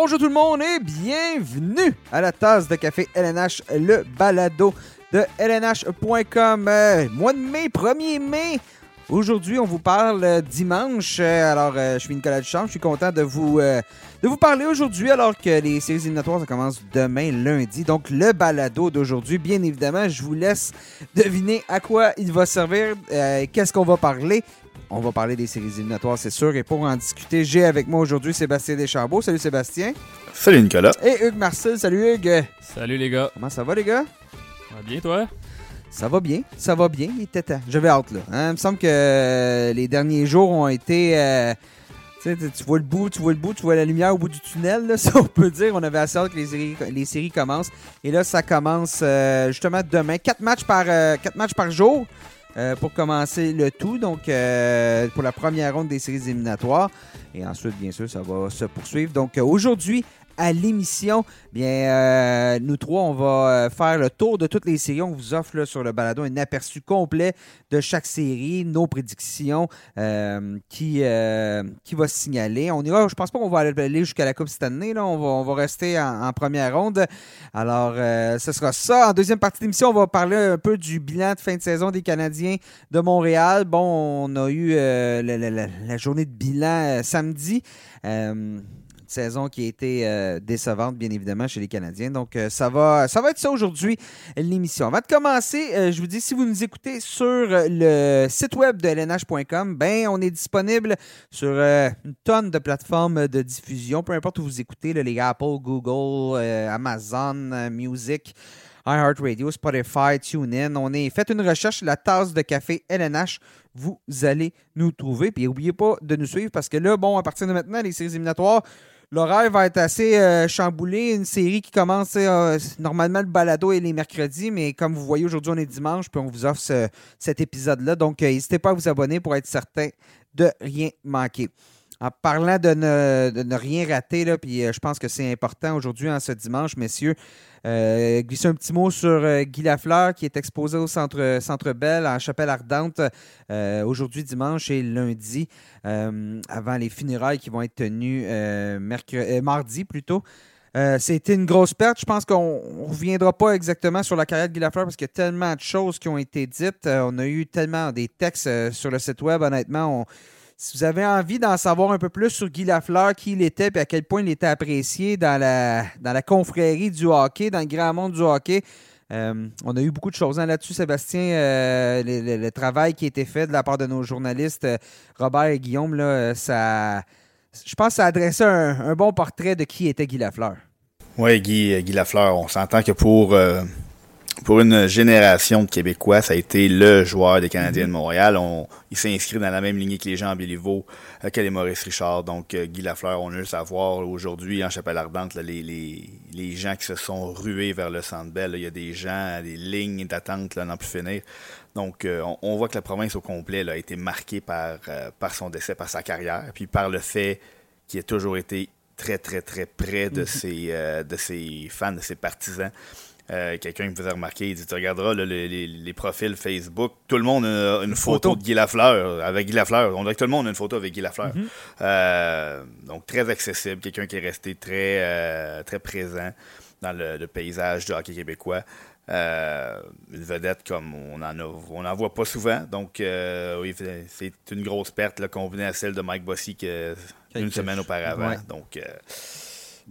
Bonjour tout le monde et bienvenue à la tasse de café LNH, le balado de LNH.com. Euh, mois de mai, 1er mai. Aujourd'hui, on vous parle euh, dimanche. Euh, alors, je suis Nicolas Duchamp. Je suis content de vous, de vous parler aujourd'hui alors que les séries éliminatoires ça commence demain, lundi. Donc, le balado d'aujourd'hui, bien évidemment, je vous laisse deviner à quoi il va servir, qu'est-ce qu'on va parler. On va parler des séries éliminatoires, c'est sûr. Et pour en discuter, j'ai avec moi aujourd'hui Sébastien Deschambault. Salut Sébastien. Salut Nicolas. Et Hugues Marcel. Salut Hugues. Salut les gars. Comment ça va les gars? Ça va bien toi? Ça va bien, ça va bien, il était temps. J'avais hâte là. Hein, Il me semble que euh, les derniers jours ont été. euh, tu sais, tu tu vois le bout, tu vois le bout, tu vois la lumière au bout du tunnel, là, si on peut dire. On avait assez hâte que les séries, les séries commencent. Et là, ça commence euh, justement demain. Quatre matchs par, euh, quatre matchs par jour euh, pour commencer le tout. Donc, euh, pour la première ronde des séries éliminatoires. Et ensuite, bien sûr, ça va se poursuivre. Donc, euh, aujourd'hui, à l'émission, bien, euh, nous trois, on va euh, faire le tour de toutes les séries. On vous offre sur le balado un aperçu complet de chaque série, nos prédictions euh, qui, va se signaler. On ira, je pense pas qu'on va aller jusqu'à la Coupe cette année. On, va, rester en, première ronde. Alors, ce sera ça. En deuxième partie de l'émission, on va parler un peu du bilan de fin de saison des Canadiens de Montréal. Bon, on a eu la, journée de bilan samedi. Saison qui a été euh, décevante, bien évidemment, chez les Canadiens. Donc, euh, ça, va, ça va être ça aujourd'hui, l'émission. Avant de commencer, euh, je vous dis, si vous nous écoutez sur le site web de lnh.com, ben, on est disponible sur une tonne de plateformes de diffusion, peu importe où vous écoutez, les Apple, Google, Amazon, Music, iHeartRadio, Spotify, TuneIn. On est fait une recherche, la tasse de café LNH. Vous allez nous trouver. Puis n'oubliez pas de nous suivre parce que là, bon, à partir de maintenant, les séries éliminatoires, l'horaire va être assez euh, chamboulé. Une série qui commence, euh, normalement, le balado est les mercredis, mais comme vous voyez, aujourd'hui, on est dimanche, puis on vous offre ce- cet épisode-là. Donc, euh, n'hésitez pas à vous abonner pour être certain de rien manquer. En parlant de ne, rien rater, là, puis euh, je pense que c'est important aujourd'hui, en ce dimanche, messieurs, euh, glisser un petit mot sur euh, Guy Lafleur qui est exposé au Centre, centre Bell en Chapelle Ardente aujourd'hui, dimanche et lundi, avant les funérailles qui vont être tenues mardi plutôt. C'était une grosse perte. Je pense qu'on ne reviendra pas exactement sur la carrière de Guy Lafleur parce qu'il y a tellement de choses qui ont été dites. On a eu tellement des textes sur le site web. Honnêtement, on- si vous avez envie d'en savoir un peu plus sur Guy Lafleur, qui il était et à quel point il était apprécié dans la, dans la confrérie du hockey, dans le grand monde du hockey, euh, on a eu beaucoup de choses hein, là-dessus, Sébastien. euh, le, travail qui a été fait de la part de nos journalistes, euh, Robert et Guillaume, là, ça, je pense que ça a dressé un, un bon portrait de qui était Guy Lafleur. Oui, Guy, Guy Lafleur, on s'entend que pour, pour une génération de Québécois, ça a été le joueur des Canadiens de Montréal. On, il s'est inscrit dans la même lignée que les gens Béliveau, euh, que les Maurice Richard. Donc, euh, Guy Lafleur, on a juste à voir aujourd'hui en Chapelle-Ardente, là, les, les, les gens qui se sont rués vers le Centre Bell. là. Il y a des gens, des lignes d'attente, là, n'en plus finir. Donc, euh, on, on voit que la province au complet là, a été marquée par, par son décès, par sa carrière, puis par le fait qu'il a toujours été très, très, très près de, ses, euh, de ses fans, de ses partisans. Euh, Quelqu'un me faisait remarquer, il dit Tu regarderas là, les, les- les profils Facebook, tout le monde a une photo, photo. de Guy Lafleur, avec Guy Lafleur. On dirait que tout le monde a une photo avec Guy Lafleur. Euh, donc, très accessible, quelqu'un qui est resté très, euh, très présent dans le, le paysage du hockey québécois. Euh, une vedette comme on en a, on en voit pas souvent. Donc, euh, oui, c'est- une grosse perte là, combinée à celle de Mike Bossy que une semaine auparavant. ouais. Donc,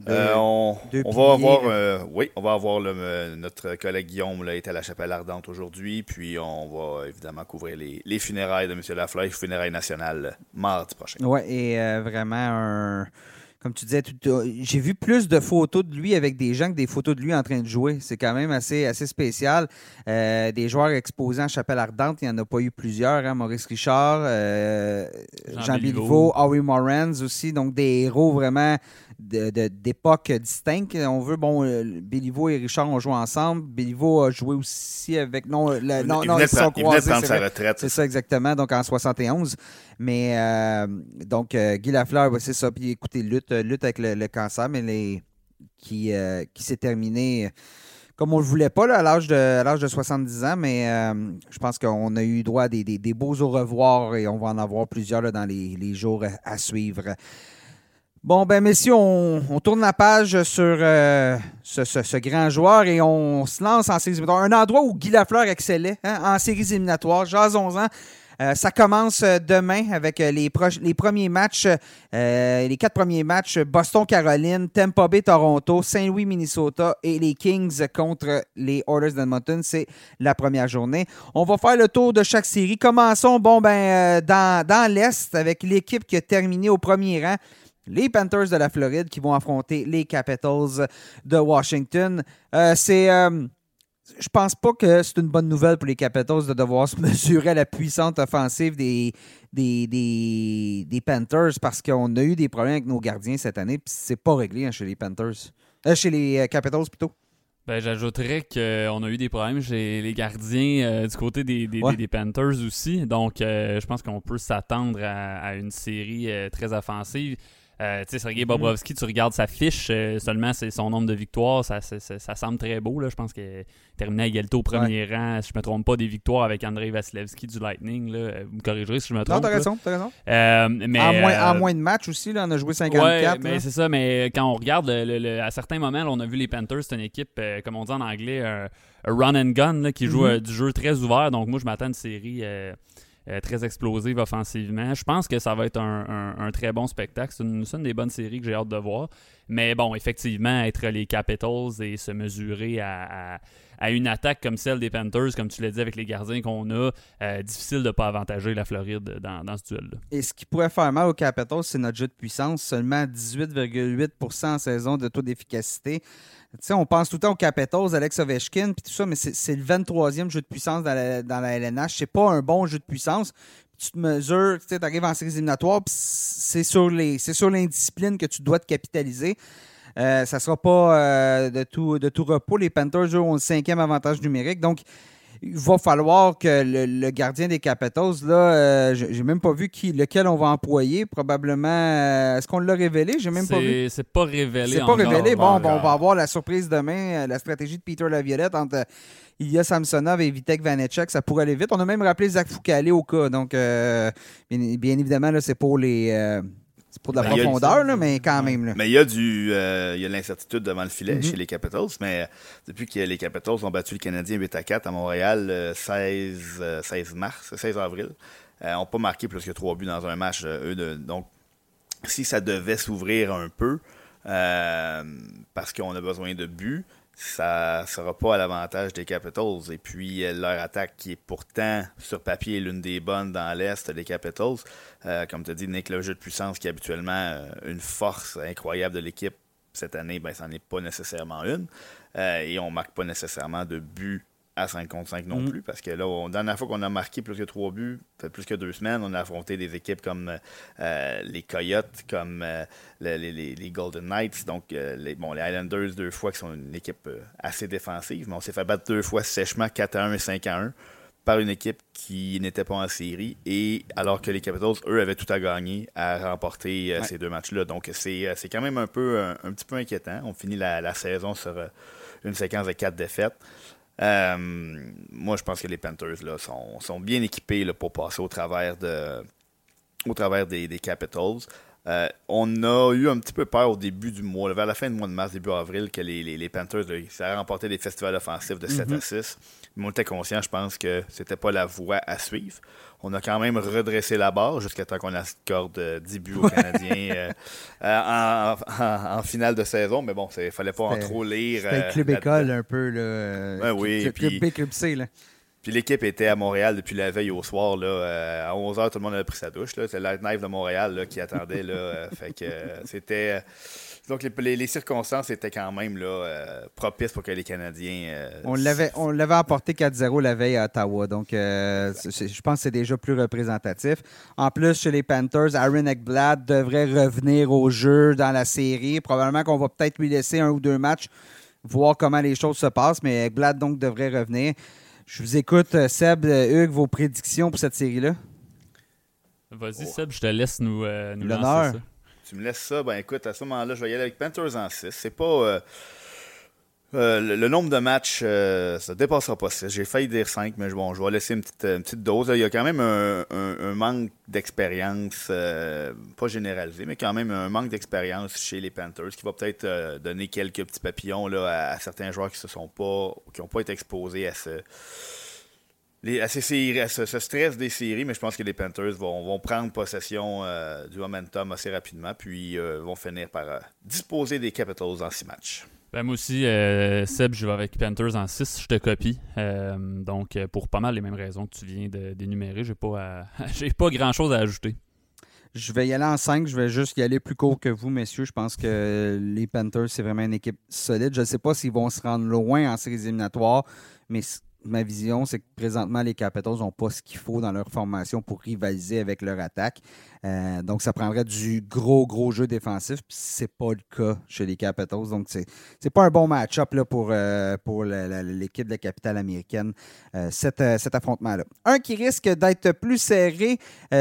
euh, on, va avoir, euh, oui, on va avoir le- notre collègue Guillaume là, est à la Chapelle Ardente aujourd'hui, puis on va évidemment couvrir les, les funérailles de M. Lafleur, les funérailles nationales mardi prochain. Ouais, et euh, vraiment un. Comme tu disais, euh, j'ai vu plus de photos de lui avec des gens que des photos de lui en train de jouer. C'est quand même assez, assez spécial. Euh, des joueurs exposés en Chapelle Ardente, il n'y en a pas eu plusieurs. hein. Maurice Richard, euh, Jean Jean Howie Morans aussi. Donc des héros vraiment d'époques distinctes. On veut, bon, euh, Béliveau et Richard ont joué ensemble. Béliveau a joué aussi avec. Non, le- Il, non, il non, ils se sont il croisés. c'est sa retraite. C'est ça exactement, donc en 71. Mais euh, donc euh, Guy Lafleur, ouais, c'est ça. Puis écoutez, lutte, euh, lutte avec le, le cancer, mais les, qui, euh, qui s'est terminé euh, comme on le voulait pas là, à l'âge de, à l'âge de 70 ans, mais euh, je pense qu'on a eu droit à des, des- des beaux au revoir et on va en avoir plusieurs là, dans les, les jours à suivre. Bon, ben, messieurs, on, tourne la page sur euh, ce, grand joueur et on se lance en séries éliminatoires. Un endroit où Guy Lafleur excellait hein, en séries éliminatoires. Jason-en. Euh, ça commence euh, demain avec les, premiers matchs, les quatre premiers matchs Boston-Caroline, Tampa Bay-Toronto, Saint-Louis-Minnesota et les Kings contre les Oilers d'Edmonton. C'est la première journée. On va faire le tour de chaque série. Commençons bon, ben, dans l'Est avec l'équipe qui a terminé au premier rang. Les Panthers de la Floride qui vont affronter les Capitals de Washington. Euh, c'est. euh, je pense pas que c'est une bonne nouvelle pour les Capitals de devoir se mesurer à la puissante offensive des, des, des, des Panthers parce qu'on a eu des problèmes avec nos gardiens cette année, puis c'est pas réglé hein, chez les Panthers. Euh, chez les Capitals plutôt. Ben, j'ajouterais qu'on a eu des problèmes chez les gardiens euh, du côté des, des, Ouais. des- des Panthers aussi. Donc, euh, je pense qu'on peut s'attendre à, à une série euh, très offensive. Euh, tu sais, Sergei Mm-hmm. Bobrovski, tu regardes sa fiche, euh, seulement c'est son nombre de victoires, ça, ça, ça- ça semble très beau. Là. Je pense qu'il a terminé à égalité au premier rang, si je me trompe pas, des victoires avec Andrei Vasilevski du Lightning. Là. Euh, Vous me corrigerez si je me Non, trompe. t'as là. raison, t'as raison. Euh, mais, en, moins, en moins de matchs aussi, là, on a joué 54. Ouais, mais c'est ça, mais quand on regarde, le- le- le- à certains moments, là, on a vu les Panthers, c'est une équipe, comme on dit en anglais, un, un run and gun, là, qui joue Mhm. du jeu très ouvert. Donc, moi, je m'attends à une série euh, très explosive offensivement. Je pense que ça va être un, très bon spectacle. C'est une, des bonnes séries que j'ai hâte de voir. Mais bon, effectivement, être les Capitals et se mesurer à, une attaque comme celle des Panthers, comme tu l'as dit avec les gardiens qu'on a, euh, difficile de ne pas avantager la Floride dans ce duel-là. Et ce qui pourrait faire mal aux Capitals, c'est notre jeu de puissance. Seulement 18,8% en saison de taux d'efficacité. On pense tout le temps aux Capitals, Alex Ovechkin, puis tout ça, mais c'est le 23e jeu de puissance dans la, dans la LNH. C'est pas un bon jeu de puissance. Tu te mesures, tu arrives en séries éliminatoires, puis c'est sur les, c'est sur l'indiscipline que tu dois te capitaliser. Euh, ça ne sera pas euh, de, tout, de tout repos. Les Panthers eux, ont le cinquième avantage numérique. Donc, il va falloir que le, le gardien des Capitals, là, euh, j'ai même pas vu qui, lequel on va employer. Probablement. euh, Est-ce qu'on l'a révélé? J'ai même pas vu. C'est pas révélé C'est pas encore. révélé. Bon, on va avoir la surprise demain, euh, la stratégie de Peter Laviolette entre Ilya Samsonov et Vitek Vanecek. Ça pourrait aller vite. On a même rappelé Zach Foucault au cas. Donc, euh, bien, bien évidemment, là, c'est pour les. Euh, c'est pour de la Ben, profondeur, là, mais quand même. là. Mais il y a du, euh, il y a de l'incertitude devant le filet Mhm. chez les Capitals, mais euh, depuis que les Capitals ont battu le Canadien 8 à 4 à Montréal le 16, euh, 16 mars, 16 avril, euh, n'ont pas marqué plus que trois buts dans un match. euh, eux de, donc, si ça devait s'ouvrir un peu, euh, parce qu'on a besoin de buts, ça sera pas à l'avantage des Capitals. Et puis, euh, leur attaque, qui est pourtant, sur papier, l'une des bonnes dans l'Est des Capitals, euh, comme tu as dit, Nick, le jeu de puissance qui est habituellement euh, une force incroyable de l'équipe, cette année, ben, ça n'est pas nécessairement une. Et on marque pas nécessairement de buts à 5 contre 5 non Mhm. plus, parce que là, on, la dernière fois qu'on a marqué plus que 3 buts, fait plus que deux semaines, on a affronté des équipes comme euh, les Coyotes, comme euh, le- les, les- les Golden Knights, donc euh, les, bon, les Islanders deux fois, qui sont une équipe assez défensive, mais on s'est fait battre deux fois sèchement, 4 à 1 et 5 à 1 par une équipe qui n'était pas en série et alors que les Capitals, eux, avaient tout à gagner à remporter Ouais. ces deux matchs-là. Donc c'est c'est quand même un peu un, un petit peu inquiétant. On finit la, la saison sur une séquence de quatre défaites. Euh, moi, je pense que les Panthers là, sont, sont bien équipés là, pour passer au travers de au travers des, des Capitals. Euh, on a eu un petit peu peur au début du mois, vers la fin du mois de mars, début avril, que les, les, les Panthers, ça a remporté des festivals offensifs de 7 Mhm. à 6. Mais on était conscient, je pense, que c'était pas la voie à suivre. On a quand même redressé la barre jusqu'à temps qu'on accorde euh, 10 buts aux Canadiens euh, euh, en, en- en finale de saison. Mais bon, il fallait pas en trop lire. C'était euh, le club école un peu. Là, euh, Ouais, oui, Club, puis- club B, club C. Là. Puis l'équipe était à Montréal depuis la veille au soir. Là, euh, à 11h, tout le monde avait pris sa douche. là. C'est Light Knife de Montréal là, qui attendait. Là, euh, fait que euh, c'était. donc les, les- les circonstances étaient quand même là, euh, propices pour que les Canadiens. euh, On l'avait, on l'avait emporté 4-0 la veille à Ottawa. Donc, euh, je pense que c'est déjà plus représentatif. En plus, chez les Panthers, Aaron Ekblad devrait revenir au jeu dans la série. Probablement qu'on va peut-être lui laisser un ou deux matchs, voir comment les choses se passent. Mais Ekblad, donc, devrait revenir. Je vous écoute, euh, Seb, euh, Hugues, vos prédictions pour cette série-là. Vas-y, Oh. Seb, je te laisse nous, euh, nous L'honneur. lancer ça. Tu me laisses ça, ben écoute, à ce moment-là, je vais y aller avec Panthers en 6. C'est pas. euh, Euh, le, nombre de matchs, euh, ça dépassera pas 6. J'ai failli dire 5, mais bon, je vais laisser une petite, dose. Il y a quand même un, manque d'expérience, euh, pas généralisé, mais quand même un manque d'expérience chez les Panthers qui va peut-être donner quelques petits papillons là, à, certains joueurs qui se sont pas, qui n'ont pas été exposés à ce, à, ces stress des séries, mais je pense que les Panthers vont, vont prendre possession du momentum assez rapidement, puis vont finir par disposer des Capitals en six matchs. Ben, moi aussi, euh, Seb, je vais avec Panthers en 6, je te copie. Euh, donc, euh, pour pas mal les mêmes raisons que tu viens d'énumérer, j'ai pas, pas grand chose à ajouter. Je vais y aller en 5, je vais juste y aller plus court que vous, messieurs. Je pense que les Panthers, c'est vraiment une équipe solide. Je ne sais pas s'ils vont se rendre loin en séries éliminatoires, mais ma vision, c'est que présentement, les Capitals n'ont pas ce qu'il faut dans leur formation pour rivaliser avec leur attaque. Euh, donc, ça prendrait du gros, gros jeu défensif. Puis, c'est pas le cas chez les Capitals. Donc, c'est, c'est pas un bon match-up pour, euh, pour l'équipe de la capitale américaine, euh, cet, affrontement-là. Un qui risque d'être plus serré,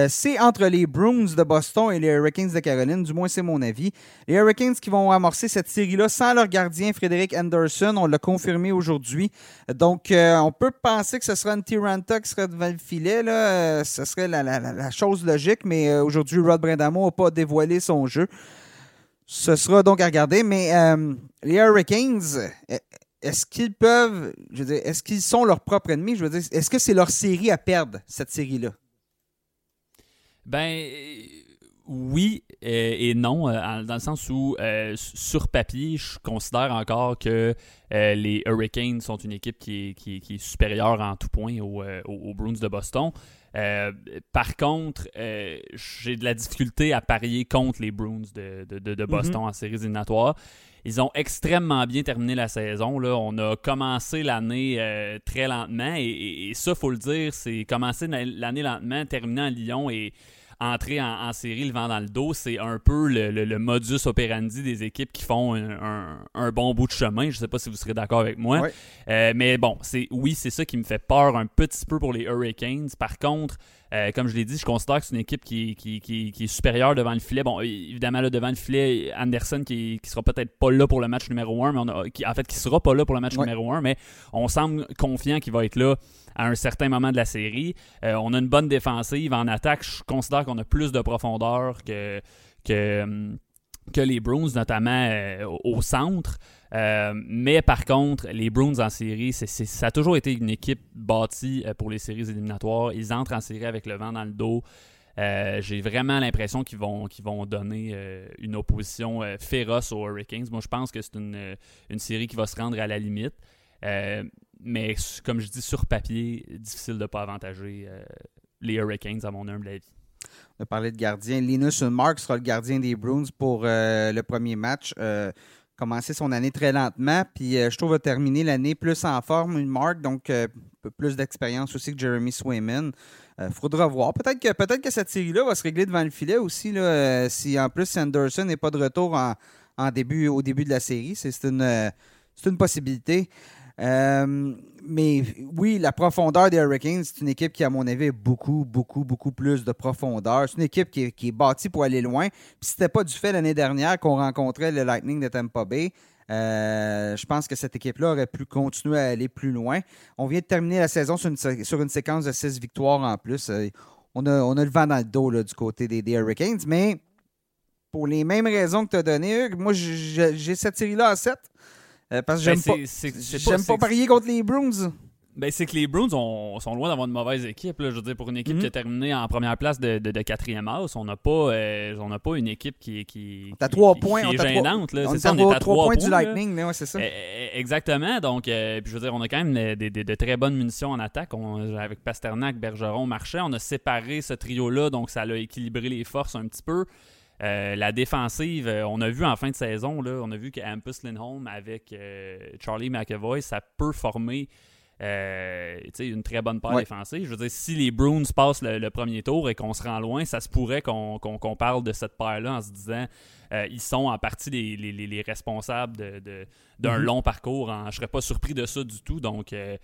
c'est entre les Bruins de Boston et les Hurricanes de Caroline. Du moins, c'est mon avis. Les Hurricanes qui vont amorcer cette série-là sans leur gardien Frédéric Anderson. On l'a confirmé aujourd'hui. Donc, on peut penser que ce sera une Tiranta qui serait devant le filet. Là. ce serait la, la chose logique, mais Aujourd'hui, Rod Brindamo n'a pas dévoilé son jeu. Ce sera donc à regarder. Mais euh, les Hurricanes, est-ce qu'ils peuvent, je veux dire, est-ce qu'ils sont leurs propres ennemis? Je veux dire, est-ce que c'est leur série à perdre, cette série-là? Ben, oui et, non, euh, dans le sens où, euh, sur papier, je considère encore que les Hurricanes sont une équipe qui est, supérieure en tout point aux, aux Bruins de Boston. Euh, par contre, euh, j'ai de la difficulté à parier contre les Bruins de, Boston mhm. en séries éliminatoires. Ils ont extrêmement bien terminé la saison. Là. On a commencé l'année euh, très lentement et, et, ça, faut le dire, c'est commencer l'année lentement, terminer en Lyon et entrer en, série le vent dans le dos, c'est un peu le, modus operandi des équipes qui font un, bon bout de chemin. Je ne sais pas si vous serez d'accord avec moi. Euh, mais bon, c'est oui, c'est ça qui me fait peur un petit peu pour les Hurricanes. Par contre, euh, comme je l'ai dit, je considère que c'est une équipe qui, est supérieure devant le filet. Bon, évidemment, là, devant le filet, Anderson qui, sera peut-être pas là pour le match numéro 1, mais on a, qui, en fait, qui sera pas là pour le match numéro 1, mais on semble confiant qu'il va être là à un certain moment de la série. Euh, on a une bonne défensive. En attaque, je considère qu'on a plus de profondeur que, que, hum, que les Bruins, notamment euh, au centre. Euh, mais par contre, les Bruins en série, ça a toujours été une équipe bâtie pour les séries éliminatoires. Ils entrent en série avec le vent dans le dos. J'ai vraiment l'impression qu'ils vont, vont donner une opposition féroce aux Hurricanes. Moi, je pense que c'est une, une, série qui va se rendre à la limite mais comme je dis, sur papier, difficile de ne pas avantager euh, les Hurricanes, à mon humble avis. On a parlé de gardien. Linus Mark sera le gardien des Bruins pour euh, le premier match. Euh, commencer son année très lentement, puis je trouve terminer l'année plus en forme, Mark, donc un peu plus d'expérience aussi que Jeremy Swayman. Il faudra voir. Peut-être que, peut que cette série-là va se régler devant le filet aussi, là, si en plus Sanderson n'est pas de retour en, début, au début de la série. C'est une, une possibilité. Euh, mais oui, la profondeur des Hurricanes, c'est une équipe qui, à mon avis, a beaucoup, beaucoup, beaucoup plus de profondeur. C'est une équipe qui est, bâtie pour aller loin. Puis c'était pas du fait l'année dernière qu'on rencontrait le Lightning de Tampa Bay. Euh, je pense que cette équipe-là aurait pu continuer à aller plus loin. On vient de terminer la saison sur une, séquence de six victoires en plus. Euh, on, a, on a le vent dans le dos du côté des, Hurricanes, mais pour les mêmes raisons que tu as données, moi j'ai cette série-là à 7. Euh, parce que j'aime ben, pas, pas parier contre les Bruins. Ben, c'est que les Bruins sont loin d'avoir une mauvaise équipe. Je veux dire, pour une équipe mhm. qui a terminé en première place de, de, quatrième house, on n'a pas, euh, pas une équipe qui, qui, qui, trois points, qui est gênante. On, est ça, on est à trois points, du Lightning, ouais, c'est ça. Eh, eh, exactement. Donc, euh, puis je veux dire, on a quand même des, de très bonnes munitions en attaque. avec Pasternak, Bergeron, Marchand, on a séparé ce trio-là, donc ça a équilibré les forces un petit peu. Euh, la défensive, euh, on a vu en fin de saison, là, on a vu que Hampus Lindholm avec euh, Charlie McAvoy, ça peut former une très bonne paire défensive. Je veux dire, si les Bruins passent le, premier tour et qu'on se rend loin, ça se pourrait qu'on parle de cette paire-là en se disant ils sont en partie les, responsables d'un de, mm-hmm. long parcours. Je ne serais pas surpris de ça du tout. Donc, Euh,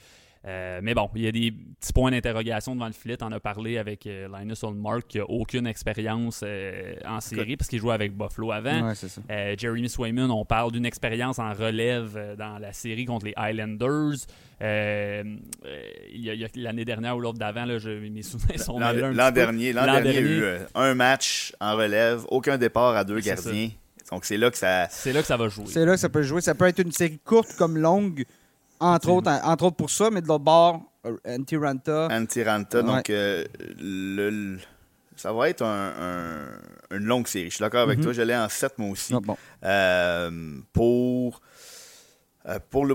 mais bon, il y a des petits points d'interrogation devant le filet. On a parlé avec euh, Linus Olmark qui n'a aucune expérience euh, en série parce qu'il jouait avec Buffalo avant. Ouais, c'est ça. Euh, Jeremy Swayman, on parle d'une expérience en relève euh, dans la série contre les Highlanders. Euh, euh, il y a- l'année dernière ou l'autre d'avant, mes souvenirs sont L'an dernier, l'an dernier, il y a dernier. eu euh, un match en relève, aucun départ à deux gardiens. Donc c'est là que ça. C'est là que ça va jouer. C'est là que ça peut jouer. Ça peut être une série courte comme longue, entre autres, entre autres pour ça, mais de l'autre bord, euh, Antiranta. Antiranta. Ouais. Donc, euh, le, ça va être un- un- une longue série. Je suis d'accord avec Mhm. toi. Je l'ai en 7 moi aussi. Ah, bon. Euh, pour euh, pour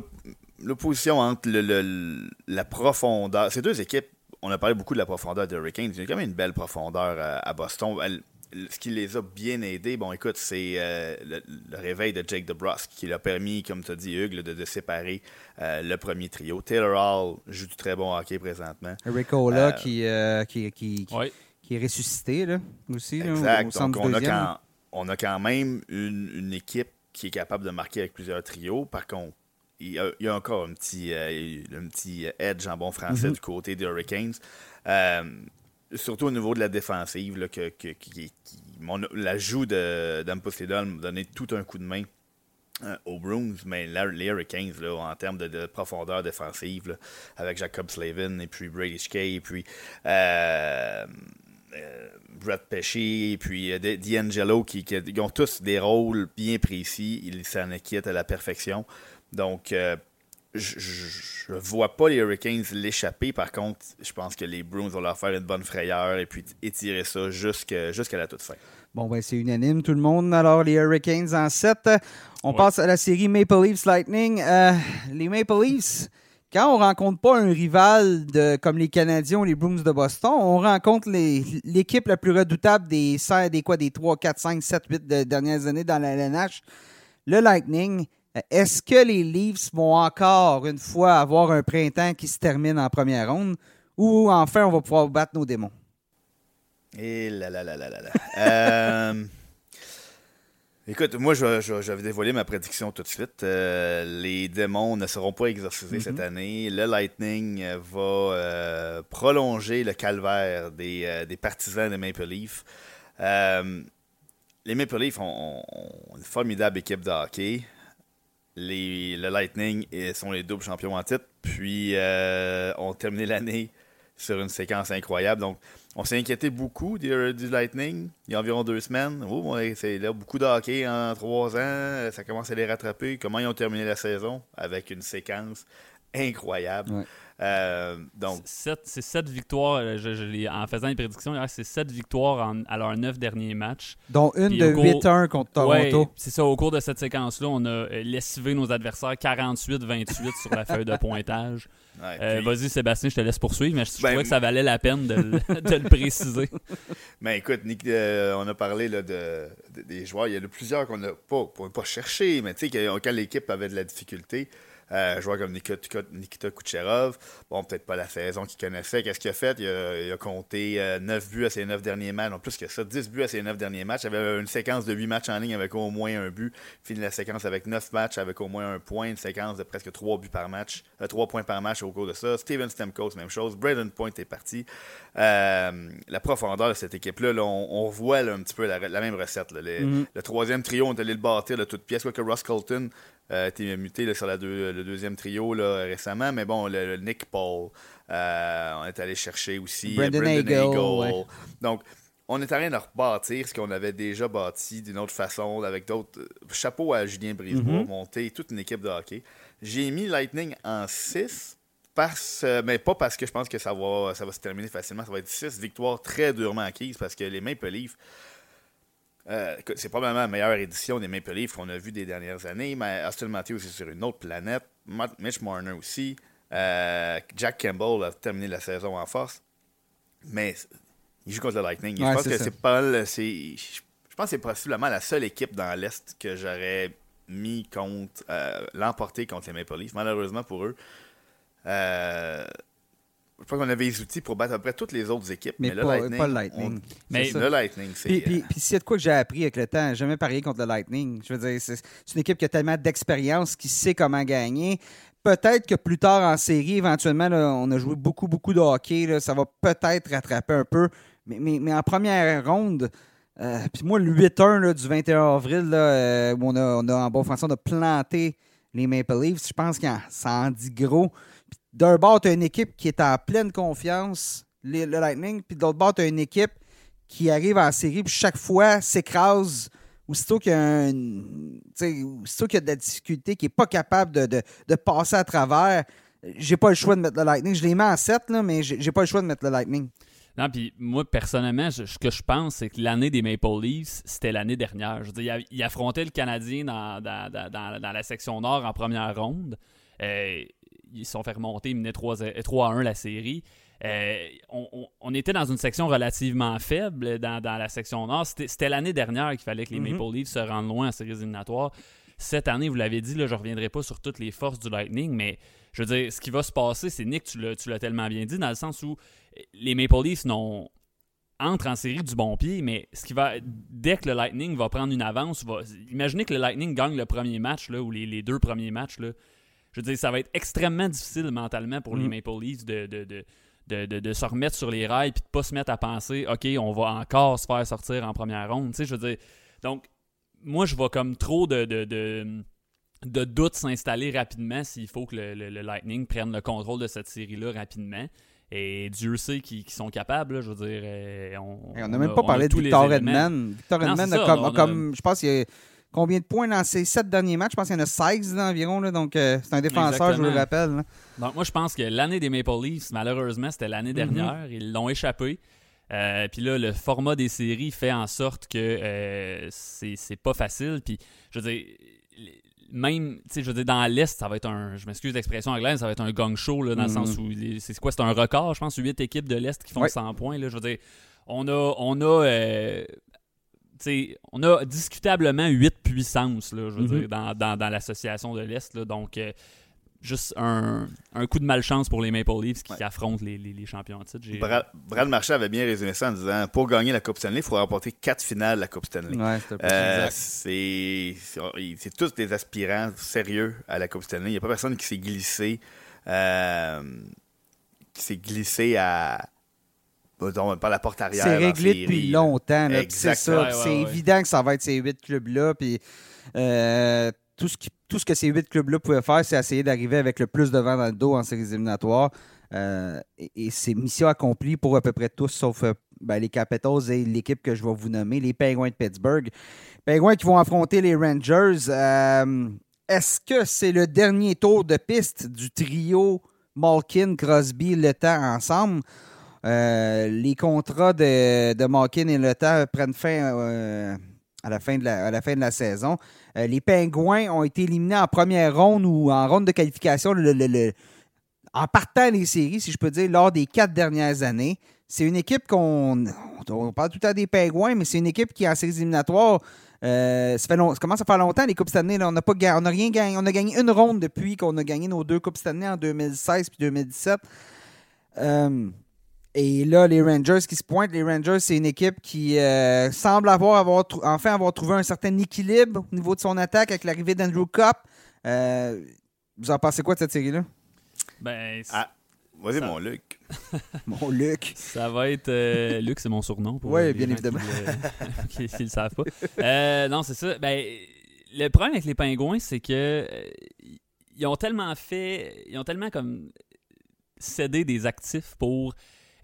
l'opposition entre le- le- la profondeur. Ces deux équipes, on a parlé beaucoup de la profondeur des Hurricanes. Il y a quand même une belle profondeur à, à Boston. Elle- ce qui les a bien aidés, bon, écoute, c'est euh, le, le réveil de Jake DeBrusque qui l'a permis, comme tu as dit, Hugues, de, de séparer euh, le premier trio. Taylor Hall joue du très bon hockey présentement. Ricola Euh, qui, euh, qui, qui, qui- Ouais. qui est ressuscité là, aussi. là, au- Exact. au Donc, on a, quand, on a quand même une, une équipe qui est capable de marquer avec plusieurs trios. Par contre, il y a, il y a encore un petit, euh, un petit edge en bon français Mhm. du côté des Hurricanes. Surtout au niveau de la défensive, là, que, que- qui, qui- mon- m'a donné tout un coup de main euh, aux Bruins, mais les Hurricanes, là, en termes de, de profondeur défensive, avec Jacob Slavin et puis Brady Shkay, et puis euh, euh, Brett Pesci, et puis D'Angelo, qui, qui- ont tous des rôles bien précis. Ils s'en acquittent à la perfection. Donc, je ne vois pas les Hurricanes l'échapper. Par contre, je pense que les Bruins vont leur faire une bonne frayeur et puis étirer ça jusqu'à la toute fin. Bon, ben, c'est unanime, tout le monde. Alors, les Hurricanes en 7. On Ouais. passe à la série Maple Leafs Lightning. Euh, les Maple Leafs, quand on rencontre pas un rival de, comme les Canadiens ou les Bruins de Boston, on rencontre l'équipe la plus redoutable des, des, quoi, des 3, 4, 5, 7, 8 de- dernières années dans la LNH, le Lightning. Est-ce que les Leafs vont encore une fois avoir un printemps qui se termine en première ronde? Ou enfin on va pouvoir battre nos démons? Et là là là là là là. Euh, Écoute, moi, je, je, je vais dévoiler ma prédiction tout de suite. Euh, les démons ne seront pas exorcisés Mhm. cette année. Le Lightning va euh, prolonger le calvaire des, euh, des partisans des Maple Leafs. Euh, les Maple Leafs ont, ont une formidable équipe de hockey. Les, le Lightning sont les doubles champions en titre, puis euh, ont terminé l'année sur une séquence incroyable. Donc, on s'est inquiété beaucoup du, Lightning il y a environ deux semaines. C'est beaucoup de hockey en trois ans. Ça commence à les rattraper. Comment ils ont terminé la saison? Avec une séquence incroyable. Euh, donc, Sept- C'est sept victoires, euh, je- en faisant les prédictions, c'est sept victoires en- à leurs neuf derniers matchs. Dont une Puis de cours- 8-1 contre Toronto. Ouais, c'est ça, au cours de cette séquence-là, on a euh, lessivé nos adversaires 48-28 sur la feuille de pointage. ouais, Euh, Vas-y, Sébastien, je te laisse poursuivre, mais je, je Ben, trouvais que ça valait la peine de, le- de le préciser. Ben écoute, Nick, euh, on a parlé là, de, de- des joueurs. Il y en a plusieurs qu'on n'a pas, pas, pas cherché, mais tu sais, quand l'équipe avait de la difficulté, euh, joueurs comme Nikita, Nikita Kucherov, bon, peut-être pas la saison qu'il connaissait. Qu'est-ce qu'il a fait? Il a, il a compté 9 buts à ses 9 derniers matchs. Non, plus que ça, 10 buts à ses 9 derniers matchs. Il avait une séquence de 8 matchs en ligne avec au moins un but. Fini la séquence avec 9 matchs avec au moins un point. Une séquence de presque 3 buts par match. 3 points par match au cours de ça. Steven Stamkos, même chose. Braden Point est parti. Euh, la profondeur de cette équipe-là, là, on, on voit là, un petit peu la, la même recette. là. Les- Mhm. Le troisième trio, on est allé le bâtir de toute pièce. Quoique Ross Colton euh, été muté là, sur la deux- le deuxième trio là, récemment. Mais bon, le, le Nick Paul, euh, on est allé chercher aussi euh, Hagel, ouais. Donc, on est en train de rebâtir ce qu'on avait déjà bâti d'une autre façon, avec d'autres. euh, Chapeau à Julien Brisebois, Mhm. monter toute une équipe de hockey. J'ai mis Lightning en 6, parce, mais pas parce que je pense que ça va, ça va se terminer facilement. Ça va être 6 victoires très durement acquises parce que les Maple Leafs, euh, c'est probablement la meilleure édition des Maple Leafs qu'on a vu des dernières années, mais Austin Matthews est sur une autre planète. Mitch Marner aussi. Euh, Jack Campbell a terminé la saison en force. Mais il joue contre le Lightning. Ouais, je pense que c'est pas Je pense que c'est possiblement la seule équipe dans l'Est que j'aurais mis contre euh, l'emporter contre les Maple Leafs. Malheureusement pour eux. Euh, je pense qu'on avait les outils pour battre à peu près toutes les autres équipes. Mais Mais, le pas- Lightning. pas le Lightning. on- Mais- c'est le Lightning, c'est. Puis, puis, euh, y a de quoi que j'ai appris avec le temps, jamais parié contre le Lightning. Je veux dire, c'est c'est une équipe qui a tellement d'expérience, qui sait comment gagner. peut-être que plus tard en série, éventuellement, on a joué beaucoup, beaucoup de hockey. ça va peut-être rattraper un peu. Mais, mais, en première ronde, euh, puis moi, le 8-1 du 21 avril, euh, où on a, on a, en bon français, on a planté les Maple Leafs, je pense que ça en dit gros. D'un bord, tu as une équipe qui est en pleine confiance, le Lightning, puis de l'autre bord, tu as une équipe qui arrive en série, puis chaque fois s'écrase aussitôt qu'il y a y a de la difficulté, qui n'est pas capable de, passer à travers, j'ai pas le choix de mettre le Lightning. Je l'ai mis en 7, là, mais j'ai pas le choix de mettre le Lightning. Non, puis moi, personnellement, ce que je pense, c'est que l'année des Maple Leafs, c'était l'année dernière. Je veux dire, il affrontait le Canadien dans, dans, la section nord en première ronde. Euh, ils se sont fait remonter, ils menaient 3-1 la série. Euh, on, était dans une section relativement faible dans, la section nord. C'était l'année dernière qu'il fallait que les mhm. Maple Leafs se rendent loin en séries éliminatoires. Cette année, vous l'avez dit, là, je ne reviendrai pas sur toutes les forces du Lightning, mais je veux dire, ce qui va se passer, c'est Nick, tu l'as tellement bien dit, dans le sens où les Maple Leafs n'ont entrent en série du bon pied, mais ce qui va dès que le Lightning va prendre une avance, va, imaginez que le Lightning gagne le premier match là, ou les, deux premiers matchs. Là, je veux dire, ça va être extrêmement difficile mentalement pour les mm. Maple Leafs de, de, se remettre sur les rails et de pas se mettre à penser OK, on va encore se faire sortir en première ronde. Tu sais, je veux dire. Donc, moi, je vois comme trop de, de, doutes s'installer rapidement s'il faut que le, Lightning prenne le contrôle de cette série-là rapidement. Et Dieu sait qu'ils sont capables, je veux dire. Euh, on n'a même pas parlé de Victor Edman. Victor Edman a comme, je pense, il y a combien de points dans ces sept derniers matchs? Je pense qu'il y en a 16 environ. donc, euh, c'est un défenseur, je vous le rappelle. Donc, moi, je pense que l'année des Maple Leafs, malheureusement, c'était l'année mhm. dernière. Ils l'ont échappé. Euh, puis là, le format des séries fait en sorte que euh, c'est pas facile. Puis, je veux dire, même, tu sais, je veux dire, dans l'Est, ça va être un, je m'excuse l'expression anglaise, ça va être un gang show, là, dans le sens mhm. où, c'est quoi, c'est un record, je pense, 8 équipes de l'Est qui font 100 points, là, je veux dire, on a, on a on a discutablement 8 puissances, là, je veux mhm. dire, dans, dans, l'association de l'Est. Donc, euh, juste un, un, coup de malchance pour les Maple Leafs qui, affrontent les, les, champions en titre. Brad, Brad, Marchand avait bien résumé ça en disant pour gagner la Coupe Stanley, il faut remporter 4 finales de la Coupe Stanley. Euh, c'est tous des aspirants sérieux à la Coupe Stanley. Il n'y a pas personne qui s'est glissé. Euh, qui s'est glissé à, par la porte arrière. C'est réglé depuis longtemps. C'est ça. c'est évident que ça va être ces huit clubs-là. Puis euh, tout, ce tout ce que ces huit clubs-là pouvaient faire, c'est essayer d'arriver avec le plus de vent dans le dos en séries éliminatoires. Euh, et, c'est mission accomplie pour à peu près tous, sauf euh, ben, les Capitals et l'équipe que je vais vous nommer, les Penguins de Pittsburgh. Penguins qui vont affronter les Rangers. Est-ce que c'est le dernier tour de piste du trio Malkin, Crosby, Le Temps ensemble? Euh, les contrats de, de Malkin et Temps prennent fin euh, à, la fin de la, la fin de la saison. Euh, les Pingouins ont été éliminés en première ronde ou en ronde de qualification en partant des séries, si je peux dire, lors des quatre dernières années. C'est une équipe qu'on. On parle tout le temps des Pingouins, mais c'est une équipe qui, en séries éliminatoires, ça, fait commence à faire longtemps, les Coupes Stanley. Là, on n'a pas on a rien gagné. On a gagné une ronde depuis qu'on a gagné nos deux Coupes Stanley en 2016 puis 2017. Et là, les Rangers qui se pointent, les Rangers, c'est une équipe qui euh, semble avoir, avoir enfin avoir trouvé un certain équilibre au niveau de son attaque avec l'arrivée d'Andrew Cup. Euh, vous en pensez quoi de cette série-là? Ben, ah, vas-y, mon Luc. mon Luc. Ça va être. Euh, Luc, c'est mon surnom. Oui, bien évidemment. Qui ne le savent pas. non, c'est ça. Ben, le problème avec les Pingouins, c'est que. ils ont tellement fait. Ils ont tellement comme cédé des actifs pour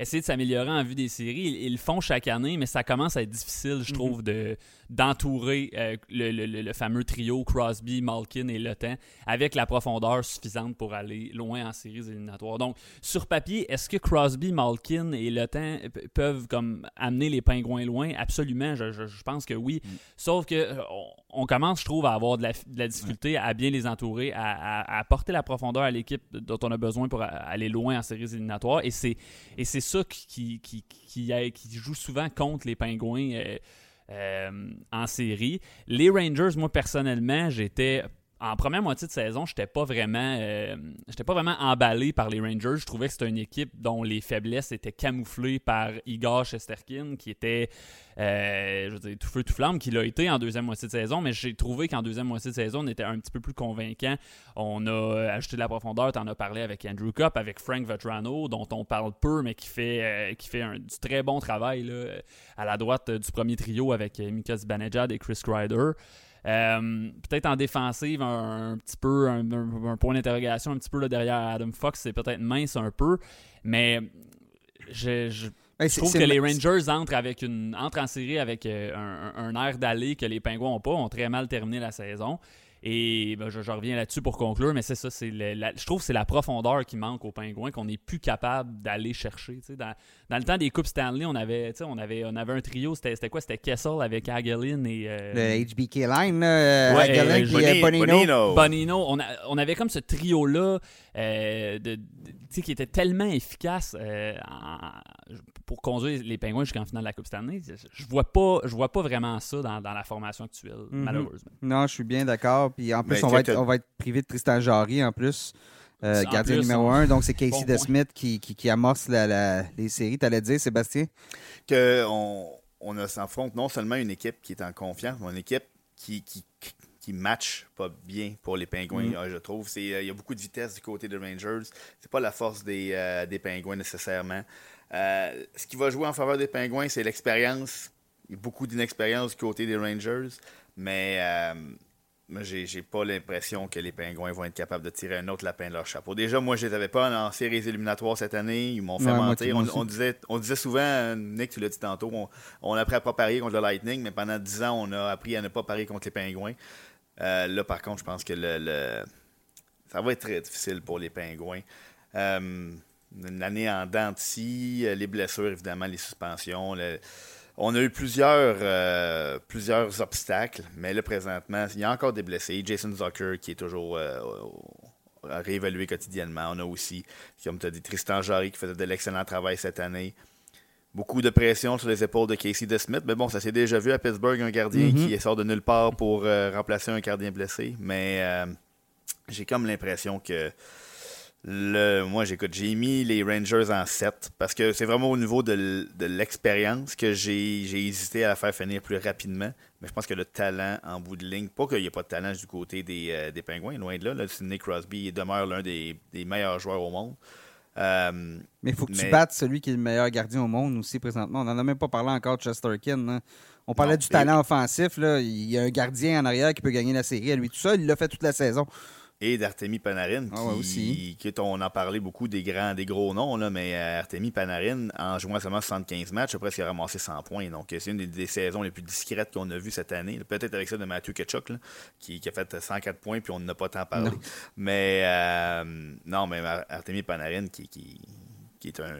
essayer de s'améliorer en vue des séries. Ils, le font chaque année, mais ça commence à être difficile, je mhm. trouve, de d'entourer euh, le, fameux trio Crosby, Malkin et Le Temps avec la profondeur suffisante pour aller loin en séries éliminatoires. Donc, sur papier, est-ce que Crosby, Malkin et Le Temps peuvent comme amener les pingouins loin? Absolument, je, pense que oui. Mm. Sauf que euh, on, commence, je trouve, à avoir de la, difficulté à bien les entourer, à, apporter la profondeur à l'équipe dont on a besoin pour aller loin en séries éliminatoires. Et c'est ça qui, qui, qui, qui, joue souvent contre les pingouins. Euh, en série. Les Rangers, moi personnellement, j'étais en première moitié de saison, j'étais pas vraiment euh, j'étais pas vraiment emballé par les Rangers. Je trouvais que c'était une équipe dont les faiblesses étaient camouflées par Igor Shesterkin, qui était euh, je veux dire, tout feu tout flamme, qui l'a été en deuxième moitié de saison, mais j'ai trouvé qu'en deuxième moitié de saison, on était un petit peu plus convaincant. On a ajouté de la profondeur, tu en as parlé avec Andrew Cup, avec Frank Vetrano, dont on parle peu, mais qui fait, euh, qui fait un, du très bon travail là, à la droite du premier trio avec Mika Zibanejad et Chris Kreider. Euh, peut-être en défensive, un, petit peu, un, point d'interrogation un petit peu là, derrière Adam Fox, c'est peut-être mince un peu, mais je, ben, trouve que les Rangers entrent, avec une, entrent en série avec euh, un, air d'aller que les Pingouins n'ont pas, ont très mal terminé la saison. Et ben, je, reviens là-dessus pour conclure, mais c'est ça, c'est je trouve que c'est la profondeur qui manque aux Pingouins qu'on n'est plus capable d'aller chercher. Dans, dans, le temps des Coupes Stanley, on avait, on avait, on avait un trio, c'était quoi? C'était Kessel avec Hagelin et. Euh, le HBK Line, euh, Hagelin et, Bonino. Bonino. On, on, avait comme ce trio-là euh, de, qui était tellement efficace pour conduire les Pingouins jusqu'en finale de la Coupe Stanley. Je vois pas, je vois pas vraiment ça dans, dans la formation actuelle, mhm. malheureusement. Non, je suis bien d'accord. Puis en plus, on va, être, on va, être, privé de Tristan Jarry en plus. Euh, gardien numéro un. Donc, c'est Casey bon DeSmith qui, qui, qui, amorce la, les séries. Tu allais dire, Sébastien? Qu'on on a sans fond non seulement une équipe qui est en confiance, mais une équipe qui, qui, qui match pas bien pour les Pingouins, mm. je trouve. Euh, il y a beaucoup de vitesse du côté des Rangers. C'est pas la force des, euh, des Pingouins nécessairement. Ce qui va jouer en faveur des Pingouins, c'est l'expérience. Il y a beaucoup d'inexpérience du côté des Rangers, mais moi, j'ai pas l'impression que les Pingouins vont être capables de tirer un autre lapin de leur chapeau. Déjà, moi, je les avais pas en séries éliminatoires cette année. Ils m'ont fait mentir. On, disait, on disait souvent, Nick, tu l'as dit tantôt, on, a appris à pas parier contre le Lightning, mais pendant 10 ans, on a appris à ne pas parier contre les Pingouins. Euh, là, par contre, je pense que le, ça va être très difficile pour les Pingouins. Euh, une année en dents les blessures, évidemment, les suspensions. On a eu plusieurs, euh, plusieurs obstacles, mais là, présentement, il y a encore des blessés. Jason Zucker, qui est toujours euh, réévalué quotidiennement. On a aussi, comme tu as dit, Tristan Jarry, qui faisait de l'excellent travail cette année. Beaucoup de pression sur les épaules de Casey DeSmith, mais bon, ça s'est déjà vu à Pittsburgh, un gardien mm-hmm. qui sort de nulle part pour euh, remplacer un gardien blessé. Mais j'ai comme l'impression que le, moi, j'écoute, j'ai mis les Rangers en 7 parce que c'est vraiment au niveau de, l'expérience que j'ai hésité à la faire finir plus rapidement. Mais je pense que le talent en bout de ligne, pas qu'il n'y ait pas de talent du côté des, euh, des Pingouins, loin de là. là Sidney Crosby demeure l'un des, meilleurs joueurs au monde. Euh, mais il faut que tu battes celui qui est le meilleur gardien au monde aussi présentement. On n'en a même pas parlé encore de Chesterkin. Hein. On parlait du talent offensif. Là. Il y a un gardien en arrière qui peut gagner la série à lui tout seul. Il l'a fait toute la saison et d'Artemi Panarin, ah qui, qui, on en parlait beaucoup des grands, des gros noms, là, mais euh, Artemi Panarin, en jouant seulement 75 matchs, après, il a ramassé 100 points. Donc, c'est une des, saisons les plus discrètes qu'on a vues cette année. Peut-être avec ça de Matthew Ketchuk, qui, a fait 104 points, puis on n'a pas tant parlé. Mais, euh, non, mais Artemi Panarin, qui, qui est un,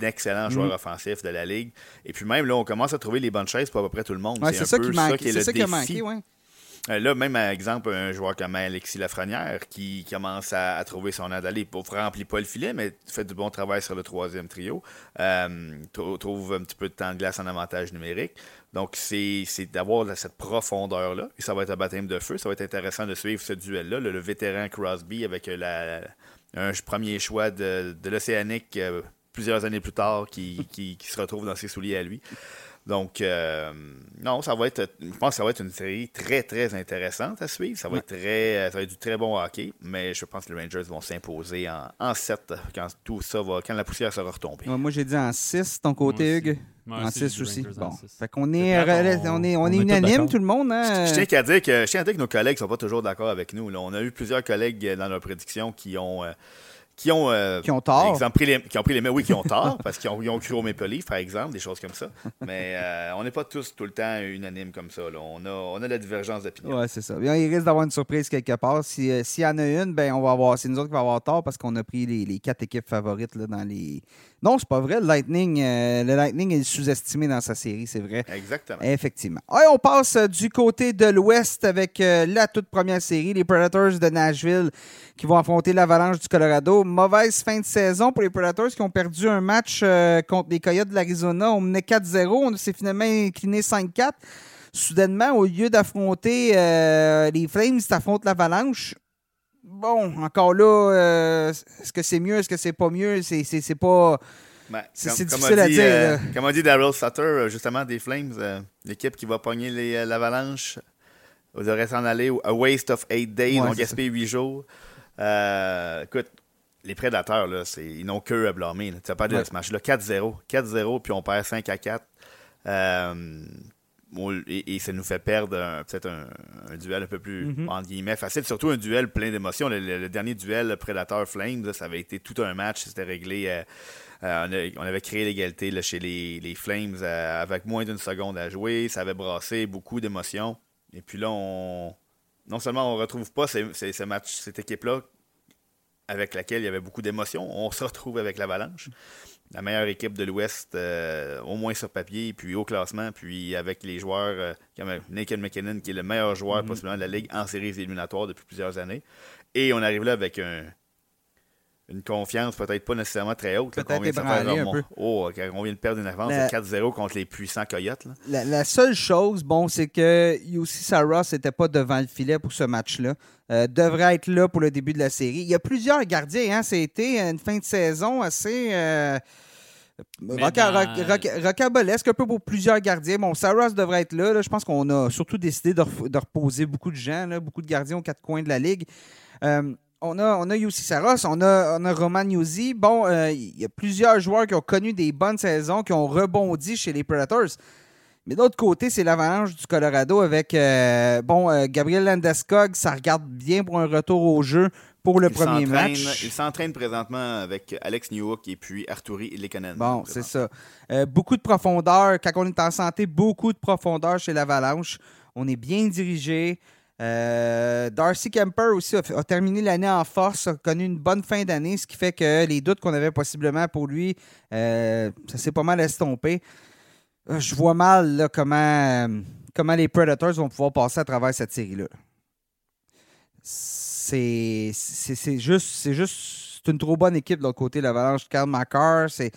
excellent joueur mm. offensif de la ligue. Et puis même là, on commence à trouver les bonnes chaises pour à peu près tout le monde. c'est ça, qui manque. C'est ça qui a manqué, ouais. Euh, là, même exemple, un joueur comme Alexis Lafrenière qui commence à, trouver son aide d'aller. ne remplir pas le filet, mais fait du bon travail sur le troisième trio. Euh, trouve un petit peu de temps de glace en avantage numérique. Donc, c'est d'avoir cette profondeur-là. Et ça va être un baptême de feu. Ça va être intéressant de suivre ce duel-là. Le, vétéran Crosby avec la, un premier choix de, l'Océanique euh, plusieurs années plus tard qui, se retrouve dans ses souliers à lui. Donc, euh, non, ça va être, je pense que ça va être une série très, très intéressante à suivre. Ça va, être, très, ça va être du très bon hockey, mais je pense que les Rangers vont s'imposer en, en 7 quand tout ça va, quand la poussière sera retombée. moi, j'ai dit en 6, ton côté, Hugues? en 6 aussi. Bon. Fait qu'on est, on, est, on, est, unanime, tout le monde. Hein? Je, tiens à dire que, je tiens à dire que nos collègues ne sont pas toujours d'accord avec nous. Là. On a eu plusieurs collègues dans nos prédictions qui ont. Euh, qui ont, euh, qui ont tort. Exemple, pris les, qui ont pris les oui, qui ont tort, parce qu'ils ont, ont, cru au Maple Leaf, par exemple, des choses comme ça. Mais euh, on n'est pas tous tout le temps unanimes comme ça. Là. On, a, on a la divergence d'opinion. Oui, c'est ça. il risque d'avoir une surprise quelque part. S'il euh, y en a une, ben, on va avoir, c'est nous autres qui va avoir tort parce qu'on a pris les, les, quatre équipes favorites là, dans les. Non, c'est pas vrai. Le Lightning, le Lightning est sous-estimé dans sa série, c'est vrai. Exactement. Effectivement. on passe du côté de l'Ouest avec la toute première série, les Predators de Nashville qui vont affronter l'Avalanche du Colorado. Mauvaise fin de saison pour les Predators qui ont perdu un match euh, contre les Coyotes de l'Arizona. On menait 4-0. On s'est finalement incliné 5-4. soudainement, au lieu d'affronter euh, les Flames, tu affrontes l'Avalanche. Bon, encore là, euh, est-ce que c'est mieux, est-ce que c'est pas mieux? C'est pas. Ben, C'est- comme- c'est comme difficile a à dire, euh, comme a dit Daryl Sutter, euh, justement, des Flames, euh, l'équipe qui va pogner les, l'Avalanche, vous devrait s'en aller a waste of eight days, Ouais, on c'est gaspille huit jours. Écoute, les prédateurs, là, c'est, ils n'ont que à blâmer. Tu as pas de Ouais. ce match-là. 4-0. 4-0, puis on perd 5 à 4. Bon, et, et ça nous fait perdre peut-être un, un duel un peu plus, entre guillemets, facile. Surtout un duel plein d'émotions. Le, le- le dernier duel Prédateur-Flames, là, ça avait été tout un match. C'était réglé. euh, euh, on, a- on avait créé l'égalité chez les, les Flames euh, avec moins d'une seconde à jouer. Ça avait brassé beaucoup d'émotions. Et puis là, on non seulement on retrouve pas ces- ces- ce match, cette équipe-là avec laquelle il y avait beaucoup d'émotions, on se retrouve avec l'Avalanche. La meilleure équipe de l'Ouest, euh, au moins sur papier, puis au classement, puis avec les joueurs euh, comme Nathan McKinnon, qui est le meilleur joueur Mhm. possiblement de la Ligue en séries éliminatoires depuis plusieurs années. Et on arrive là avec un- une confiance peut-être pas nécessairement très haute. là, Peut-être qu'on vient de se ébranlée faire un peu. Oh, on vient de perdre une avance La- de 4-0 contre les puissants Coyotes. là. La, la seule chose, bon, c'est que UC Saros n'était pas devant le filet pour ce match-là. Euh, devrait être là pour le début de la série. Il y a plusieurs gardiens. Hein, C'était une fin de saison assez. Euh, Mais roca- dans- roc- roc- rocambolesque un peu pour plusieurs gardiens. Bon, Saros devrait être là. là. Je pense qu'on a surtout décidé de, de reposer beaucoup de gens, là, beaucoup de gardiens aux quatre coins de la ligue. Euh, on a, on a Yossi Saros, on a, on a Roman Yossi. Bon, euh, il y a plusieurs joueurs qui ont connu des bonnes saisons, qui ont rebondi chez les Predators. Mais d'autre côté, c'est l'avalanche du Colorado avec euh, bon euh, Gabriel Landeskog. Ça regarde bien pour un retour au jeu pour le Il premier match. Il s'entraîne présentement avec Alex Newhook et puis Arturi Lekanen. Bon, c'est ça. Beaucoup de profondeur. Quand on est en santé, beaucoup de profondeur chez l'Avalanche. On est bien dirigé. Euh, Darcy Kemper aussi a, terminé l'année en force, a connu une bonne fin d'année, ce qui fait que les doutes qu'on avait possiblement pour lui, euh, ça s'est pas mal estompé. Euh, Je vois mal comment, les Predators vont pouvoir passer à travers cette série-là. C'est juste, c'est juste une trop bonne équipe de l'autre côté, l'Avalanche. McCarr, c'est.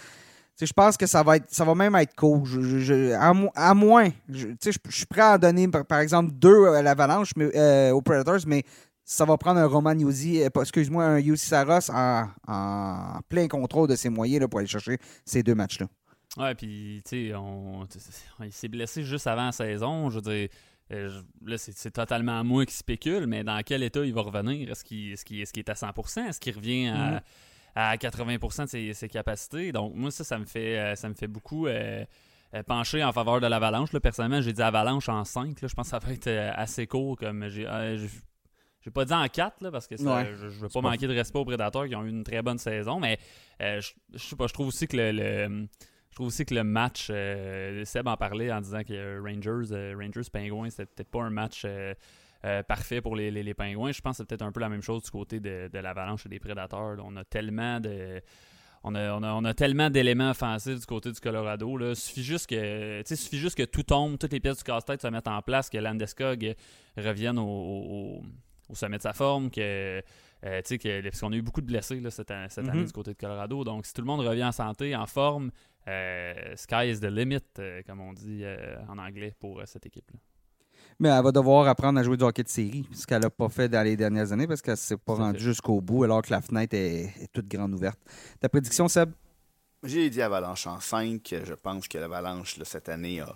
Je pense que ça va être, ça va même être cool. Je- je- je- à, mo- à moins, je, tu sais, je, je suis prêt à donner par, par exemple deux à l'Avalanche, mais euh, aux Predators, mais ça va prendre un Roman Yossi, euh, excuse-moi, un Yossi Saros en, en plein contrôle de ses moyens là, pour aller chercher ces deux matchs-là. Ouais, puis, tu sais, il s'est blessé juste avant la saison. Je veux dire, euh, là, c'est totalement moi qui spécule, mais dans quel état il va revenir? Est-ce qu'il est, qu'il est à 100% Est-ce qu'il revient à, Mhm. À 80% de ses, ses capacités Donc, moi, ça, ça me fait, euh, ça me fait beaucoup. euh, euh, pencher en faveur de l'avalanche. Personnellement, j'ai dit avalanche en 5. Là. Je pense que ça va être assez court. Comme j'ai, j'ai- pas dit en 4 là, parce que ça, Ouais. je, je veux pas manquer de respect aux prédateurs qui ont eu une très bonne saison. Mais euh, je, je sais pas, je trouve aussi que le, le- je trouve aussi que le match, euh, Seb en parlait en disant que Rangers, euh, Rangers Pingouins, c'était peut-être pas un match euh, parfait pour les, les, les Pingouins. Je pense que c'est peut-être un peu la même chose du côté de, de l'Avalanche et des Prédateurs. là. On a tellement de. On a, on a- on a tellement d'éléments offensifs du côté du Colorado. Là. Suffit juste que, suffit juste que tout tombe, toutes les pièces du casse-tête se mettent en place, que Landeskog revienne au, au- au sommet de sa forme, que, euh, que, parce qu'on a eu beaucoup de blessés là, cette, Mhm. année du côté de Colorado. Donc, si tout le monde revient en santé, en forme, euh, sky is the limit, euh, comme on dit en anglais pour cette équipe-là. Mais elle va devoir apprendre à jouer du hockey de série, ce qu'elle n'a pas fait dans les dernières années parce qu'elle ne s'est pas rendue jusqu'au bout alors que la fenêtre est, est toute grande ouverte. Ta prédiction, Seb? J'ai dit Avalanche en 5. Je pense que l'Avalanche, cette année, a,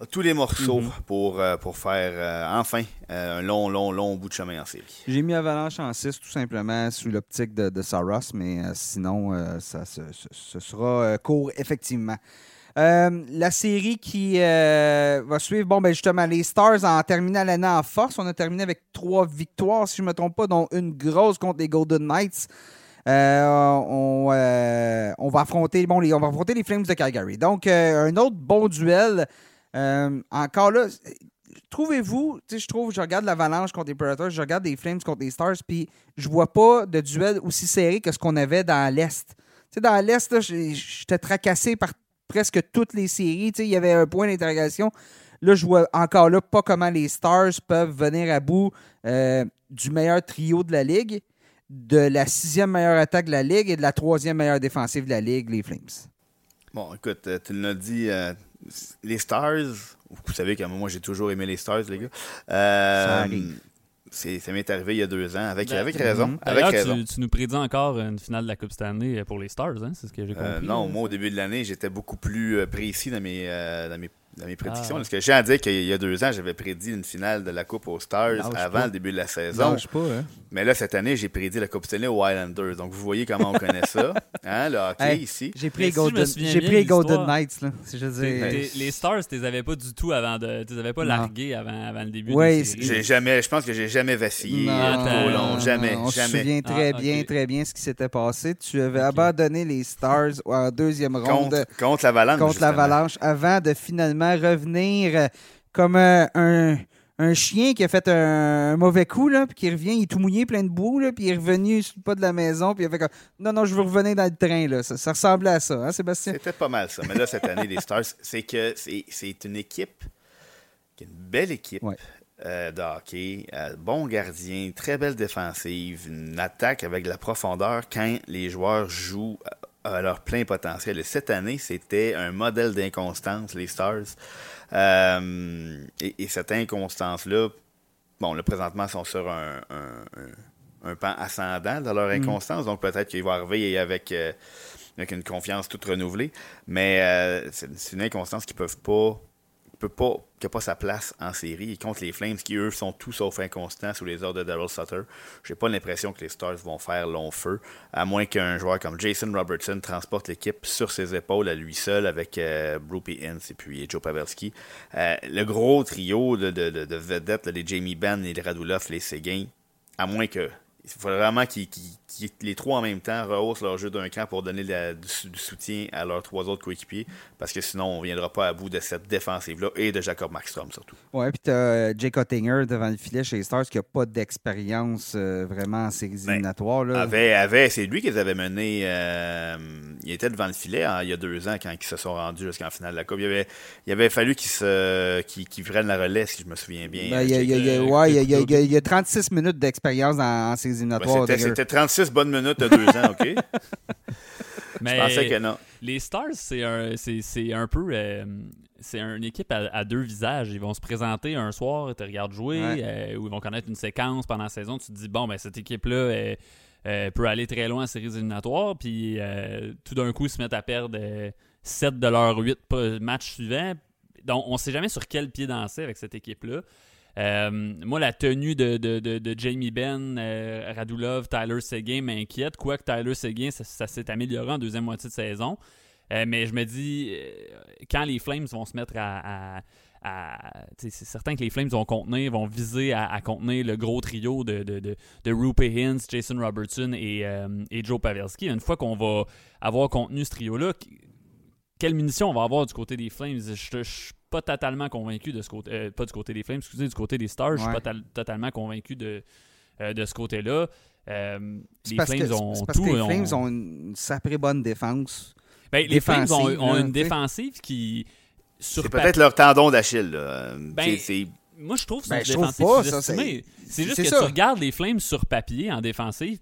a tous les morceaux Mhm. pour, euh, pour faire euh, enfin euh, un long, long, long bout de chemin en série. J'ai mis Avalanche en 6 tout simplement sous l'optique de, de Saros, mais euh, sinon, euh, ça, ce, ce- ce sera euh, court, effectivement. Euh, la série qui euh, va suivre, bon, ben justement, les Stars en terminant l'année en force. On a terminé avec trois victoires, si je ne me trompe pas, dont une grosse contre les Golden Knights. Euh, on, va affronter bon, les, on va affronter les Flames de Calgary. Donc, un autre bon duel. Encore là, trouvez-vous, je trouve, je regarde l'Avalanche contre les Predators, je regarde les Flames contre les Stars, puis je vois pas de duel aussi serré que ce qu'on avait dans l'Est. Tu dans l'Est, j'étais tracassé par presque toutes les séries. Tu sais, il y avait un point d'interrogation. Là, je vois encore là pas comment les Stars peuvent venir à bout euh, du meilleur trio de la Ligue, de la sixième meilleure attaque de la Ligue et de la troisième meilleure défensive de la Ligue, les Flames. Bon, écoute, euh, tu l'as dit, euh, les Stars, Vous savez que moi, j'ai toujours aimé les Stars, les gars. Ça arrive. C'est- ça m'est arrivé il y a deux ans, avec, Ben, avec raison. mhm. Avec raison. tu, tu nous prédis encore une finale de la Coupe Stanley pour les Stars, hein? c'est ce que j'ai compris. Euh, non, là. moi, au début de l'année, j'étais beaucoup plus euh, précis dans mes, euh, dans mes, dans mes prédictions. Ah. Parce que j'ai à dire qu'il y a deux ans, j'avais prédit une finale de la Coupe aux Stars Lâche avant pas. le début de la saison. Lâche pas, hein. Mais là, cette année, j'ai prédit la Coupe Stanley aux Islanders. Donc, vous voyez comment on connaît ça. Hein, le hockey Hey, ici. J'ai pris les Golden, j'ai pris les Golden Knights, là. Si je veux T'es- dire. les Stars, tu les avais pas du tout avant de. Tu les avais pas Non. largués avant, avant le début Ouais, de la série. J'ai jamais, je pense que j'ai jamais vacillé Non, trop long. non, Jamais, on se jamais. souvient très Ah, ok. bien, très bien ce qui s'était passé. Tu avais abandonné les Stars en deuxième ronde Contre, contre l'Avalanche. contre l'Avalanche avant de finalement revenir euh, comme euh, un, un chien qui a fait un, un mauvais coup, là, puis qui revient, il est tout mouillé, plein de boue, là, puis il est revenu sur le pas de la maison, puis il a fait comme Non, non, je veux revenir dans le train. Là. Ça, ça ressemblait à ça, hein, Sébastien? C'était pas mal ça. Mais là, cette année, les Stars, c'est que c'est c'est une équipe qui est une belle équipe Ouais. euh, de hockey, euh, bon gardien, très belle défensive, une attaque avec de la profondeur quand les joueurs jouent à leur plein potentiel. Et cette année, c'était un modèle d'inconstance, les Stars. Euh, et, et cette inconstance-là, bon, là, présentement, ils sont sur un, un- un- un pan ascendant dans leur inconstance, donc peut-être qu'ils vont arriver avec, euh, avec une confiance toute renouvelée, mais euh, c'est une inconstance qu'ils peuvent pas peut pas, qui n'a pas sa place en série. Et contre les Flames, qui eux sont tout sauf inconstants sous les ordres de Daryl Sutter, j'ai pas l'impression que les Stars vont faire long feu, à moins qu'un joueur comme Jason Robertson transporte l'équipe sur ses épaules à lui seul avec euh, Brupy Ince et puis Joe Pavelski. Euh, le gros trio de, de, de, de vedettes, les Jamie Benn, les Radulov, les Seguin, à moins que il faut vraiment qu'ils- qu'ils- les trois en même temps rehaussent leur jeu d'un cran pour donner la- du, sou- du soutien à leurs trois autres coéquipiers, parce que sinon, on ne viendra pas à bout de cette défensive-là et de Jacob Markstrom surtout. Ouais, puis t'as euh, Jake Ottinger devant le filet chez les Stars qui n'a pas d'expérience euh, vraiment en séries Ben, éliminatoires. Avait, avait, c'est lui qui les avait menés. euh, il était devant le filet hein, il y a deux ans quand ils se sont rendus jusqu'en finale de la Coupe. Il avait, il avait fallu qu'il se, qu'il, qu'il prenne la relais, si je me souviens bien. Ben, il, y a, il y a- il y a- euh, ouais, il y a- il y a- Claude- il y a- il y a 36 minutes d'expérience en séries Ben, éliminatoires. Ottinger. c'était 36 bonnes minutes de deux ans, OK? Mais Je pensais que non. les Stars, c'est un, c'est, un peu. euh, c'est une équipe à, à deux visages. Ils vont se présenter un soir, tu regardes jouer, Ouais. euh, ou ils vont connaître une séquence pendant la saison. Tu te dis, bon, ben, cette équipe-là euh, euh, peut aller très loin en séries éliminatoires. Puis euh, tout d'un coup, ils se mettent à perdre 7 de leurs 8 matchs suivants. Donc, on ne sait jamais sur quel pied danser avec cette équipe-là. Euh, moi, la tenue de, de, de, Jamie Benn, euh, Radulov, Tyler Seguin m'inquiète. Quoique Tyler Seguin, ça, s'est amélioré en deuxième moitié de saison. Euh, mais je me dis, quand les Flames vont se mettre à. c'est certain que les Flames vont contenir, vont viser à, contenir le gros trio de, de, Rupe Hintz, Jason Robertson et, et Joe Pavelski. Une fois qu'on va avoir contenu ce trio-là, qu- quelle munition on va avoir du côté des Flames? Je pas totalement convaincu de ce côté. euh, pas du côté des Flames, excusez, du côté des Stars. Je suis Ouais. pas tal- totalement convaincu de, euh, de ce côté-là. Euh, les parce, Flames ont parce tout. que les Flames ont une sacrée bonne défense. ben, les Flames ont, défensive, ont là, une défensive qui. Sur C'est peut-être leur tendon d'Achille. là. Ben, Moi, je trouve que Ben, c'est ça, sous-estimé. C'est juste que ça. tu regardes les Flames sur papier en défensive,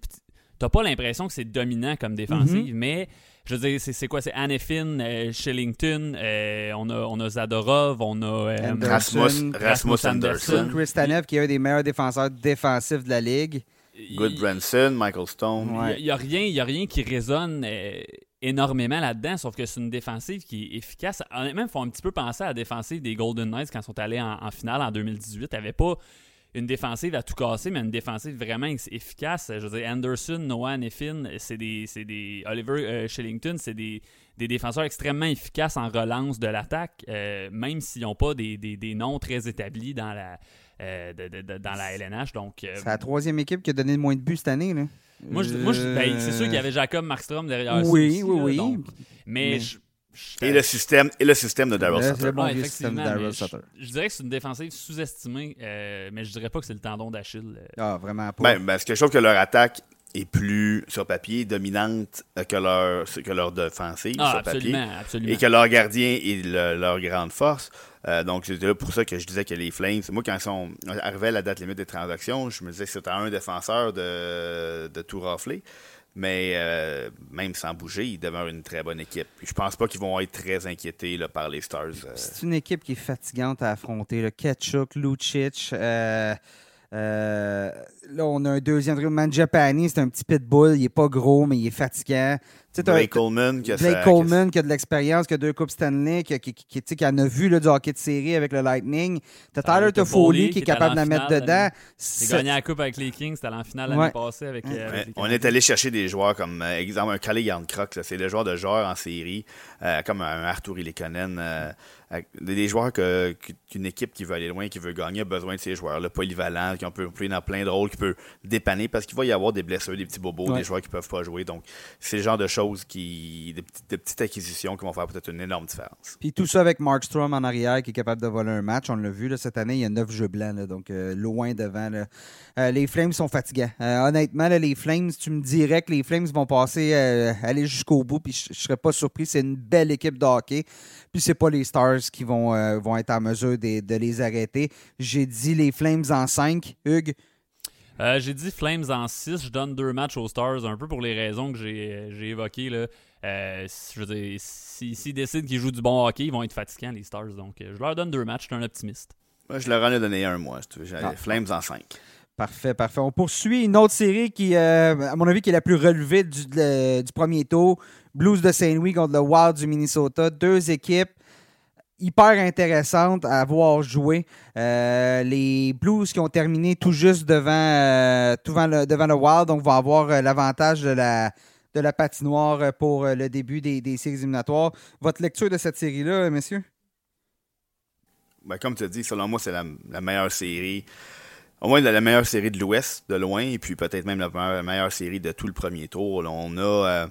t'as pas l'impression que c'est dominant comme défensive, Mhm. mais je veux dire, c'est c'est quoi? C'est Anefin, euh, Shillington, euh, on, a, on a Zadorov, on a. euh, Anderson, Rasmus, Rasmus Anderson, Anderson. Chris Tanev, qui est un des meilleurs défenseurs défensifs de la ligue. Goodbranson, Michael Stone. Ouais. Il n'y a, rien- y a rien qui résonne euh, énormément là-dedans, sauf que c'est une défensive qui est efficace. Honnêtement, il faut un petit peu penser à la défensive des Golden Knights quand ils sont allés en, en finale en 2018. Ils pas une défensive à tout casser, mais une défensive vraiment efficace. Je veux dire, Anderson, Noah Neffin, c'est des, des Oliver euh, Shillington, c'est des, des défenseurs extrêmement efficaces en relance de l'attaque, euh, même s'ils n'ont pas des, des- des noms très établis dans la, euh, de- de- de- dans la LNH. Donc, euh, C'est la troisième équipe qui a donné le moins de buts cette année. Là. moi, je- moi, je- ben, c'est sûr qu'il y avait Jacob Markstrom derrière Oui, aussi, oui, là, oui. donc- mais, Mais- je- Et le système, et le système de Daryl Sutter. le bon Ouais, vieux système de effectivement, Daryl mais je, dirais que c'est une défensive sous-estimée, euh, mais je dirais pas que c'est le tendon d'Achille. euh. Ah, vraiment pas. Ben, parce que je trouve que leur attaque est plus, sur papier, dominante euh, que leur, que leur défensive Ah, sur papier. absolument, absolument. Et que leur gardien est le- leur grande force. Euh, donc, c'était là pour ça que je disais que les Flames, moi, quand ils sont arrivés à la date limite des transactions, je me disais que c'était un défenseur de, de tout rafler. Mais euh, même sans bouger, ils demeurent une très bonne équipe. Je pense pas qu'ils vont être très inquiétés par les Stars. euh. C'est une équipe qui est fatigante à affronter. Le Ketchuk, Lucic. euh, euh, là, on a un deuxième trio. Manjapani, c'est un petit pitbull. Il est pas gros, mais il est fatigant. Tu sais, t'as- Blake Coleman, qui a Blake Coleman, qui a de l'expérience, qui a deux Coupes Stanley, qui, qui, qui, qui, tu sais, qui en a vu là, du hockey de série avec le Lightning. T'as Tyler Tyler Toffoli qui est qui est capable de allé la mettre dedans. J'ai C'est- gagné la coupe avec les Kings, c'était en finale Ouais. l'année passée avec, euh, avec les on est allé chercher des joueurs comme, euh, exemple, un Kalle Yarncroc, là, c'est le joueur de joueur en série, euh, comme un Arthur euh, des des joueurs que- qu'une équipe qui veut aller loin, qui veut gagner, a besoin de ces joueurs-là, polyvalents, qui ont pu jouer dans plein de rôles, qui peut dépanner, parce qu'il va y avoir des blessures, des petits bobos, Ouais. des joueurs qui peuvent pas jouer. Donc, c'est le genre de choses qui, de, petites- acquisitions qui vont faire peut-être une énorme différence. Puis tout ça avec Mark Strom en arrière qui est capable de voler un match. On l'a vu là, cette année, il y a neuf jeux blancs, là, donc euh, loin devant. là. Euh, les Flames sont fatigants. Euh, honnêtement, là, les Flames, tu me dirais que les Flames vont passer, aller jusqu'au bout, puis je je serais pas surpris. C'est une belle équipe de hockey. Puis c'est pas les Stars qui vont, vont être en mesure de, de les arrêter. J'ai dit les Flames en 5. Hugues, Euh, j'ai dit Flames en 6. Je donne deux matchs aux Stars, un peu pour les raisons que j'ai euh, j'ai évoquées. Là. Euh, je veux dire, si- s'ils décident qu'ils jouent du bon hockey, ils vont être fatigants, les Stars. Donc, je leur donne deux matchs. Je suis un optimiste. Moi, je leur en ai donné un, moi. si tu veux. J'ai Ah. Flames en 5. Parfait, parfait. On poursuit une autre série qui, euh, à mon avis, qui est la plus relevée du, du premier tour. Blues de Saint-Louis contre le Wild du Minnesota. Deux équipes hyper intéressantes à voir jouer. Euh, les Blues qui ont terminé tout juste devant, euh, devant, le, devant le Wild, donc vont avoir euh, l'avantage de la, de la patinoire euh, pour euh, le début des, des séries éliminatoires. Votre lecture de cette série-là, messieurs? Ben, comme tu as dit, selon moi, c'est la, meilleure série. Au moins la, meilleure série de l'Ouest, de loin, et puis peut-être même la meilleure, série de tout le premier tour. On a euh,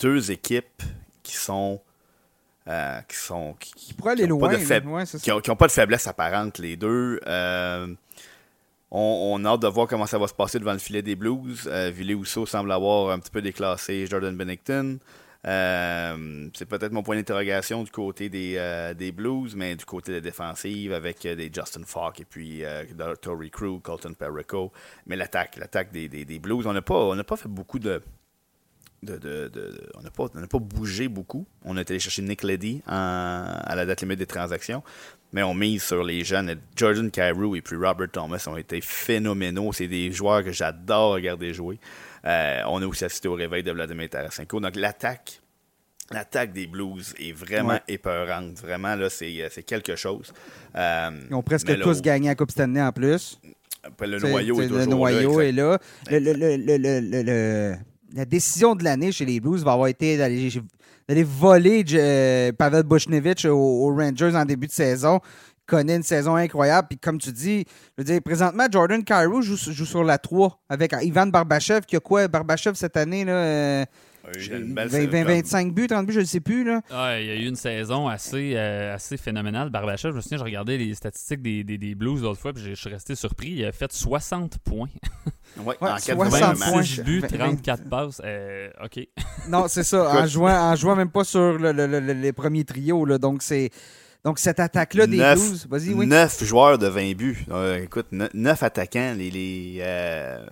deux équipes qui sont. Euh, qui sont. Qui, qui- Pour aller qui loin, faib- Ouais, qui ont, qui ont pas de faiblesse apparente, les deux. Euh, on, on a hâte de voir comment ça va se passer devant le filet des Blues. Euh, Ville Housseau semble avoir un petit peu déclassé Jordan Bennington. Euh, c'est peut-être mon point d'interrogation du côté des, euh, des Blues, mais du côté de la défensive avec euh, des Justin Falk et puis Tory Crew, Colton Perico. Mais l'attaque, l'attaque des, des, des Blues, on n'a pas, on n'a pas fait beaucoup de. De, de- de- on n'a pas, bougé beaucoup. On a été chercher Nick Leddy à la date limite des transactions. Mais on mise sur les jeunes. Jordan Carew et puis Robert Thomas ont été phénoménaux. C'est des joueurs que j'adore regarder jouer. Euh, on a aussi assisté au réveil de Vladimir Tarasenko. Donc l'attaque, l'attaque des Blues est vraiment Ouais. épeurante. Vraiment, là, c'est, c'est quelque chose. Euh, Ils ont presque là, tous gagné la Coupe Stanley en plus. Le noyau est toujours le noyau là. est là. Le- le- le- la décision de l'année chez les Blues va avoir été d'aller, voler euh, Pavel Bushnevich aux, Rangers en début de saison. Il connaît une saison incroyable. Puis comme tu dis, je veux dire, présentement, Jordan Cairo joue, joue sur la 3 avec Ivan Barbachev, qui a quoi, Barbachev, cette année? Là, euh, Il a une belle 20, saison. 20, 25 buts, 30 buts, je ne sais plus. Là. Ouais, il y a eu une saison assez, euh, assez phénoménale. Barbachev, je me souviens, je regardais les statistiques des, des, des Blues l'autre fois, puis je suis resté surpris. Il a fait 60 points. Ouais, Ouais, en 60 80 points. matchs. 26 buts, 20. 34 passes. Euh, OK. Non, c'est ça. en, jouant, en jouant même pas sur le, le- le- le- les premiers trios. Là. Donc, c'est. Donc, cette attaque-là des Neuf- Blues. Vas-y, oui. 9 joueurs de 20 buts. Euh, écoute, 9 attaquants. Les, les, euh,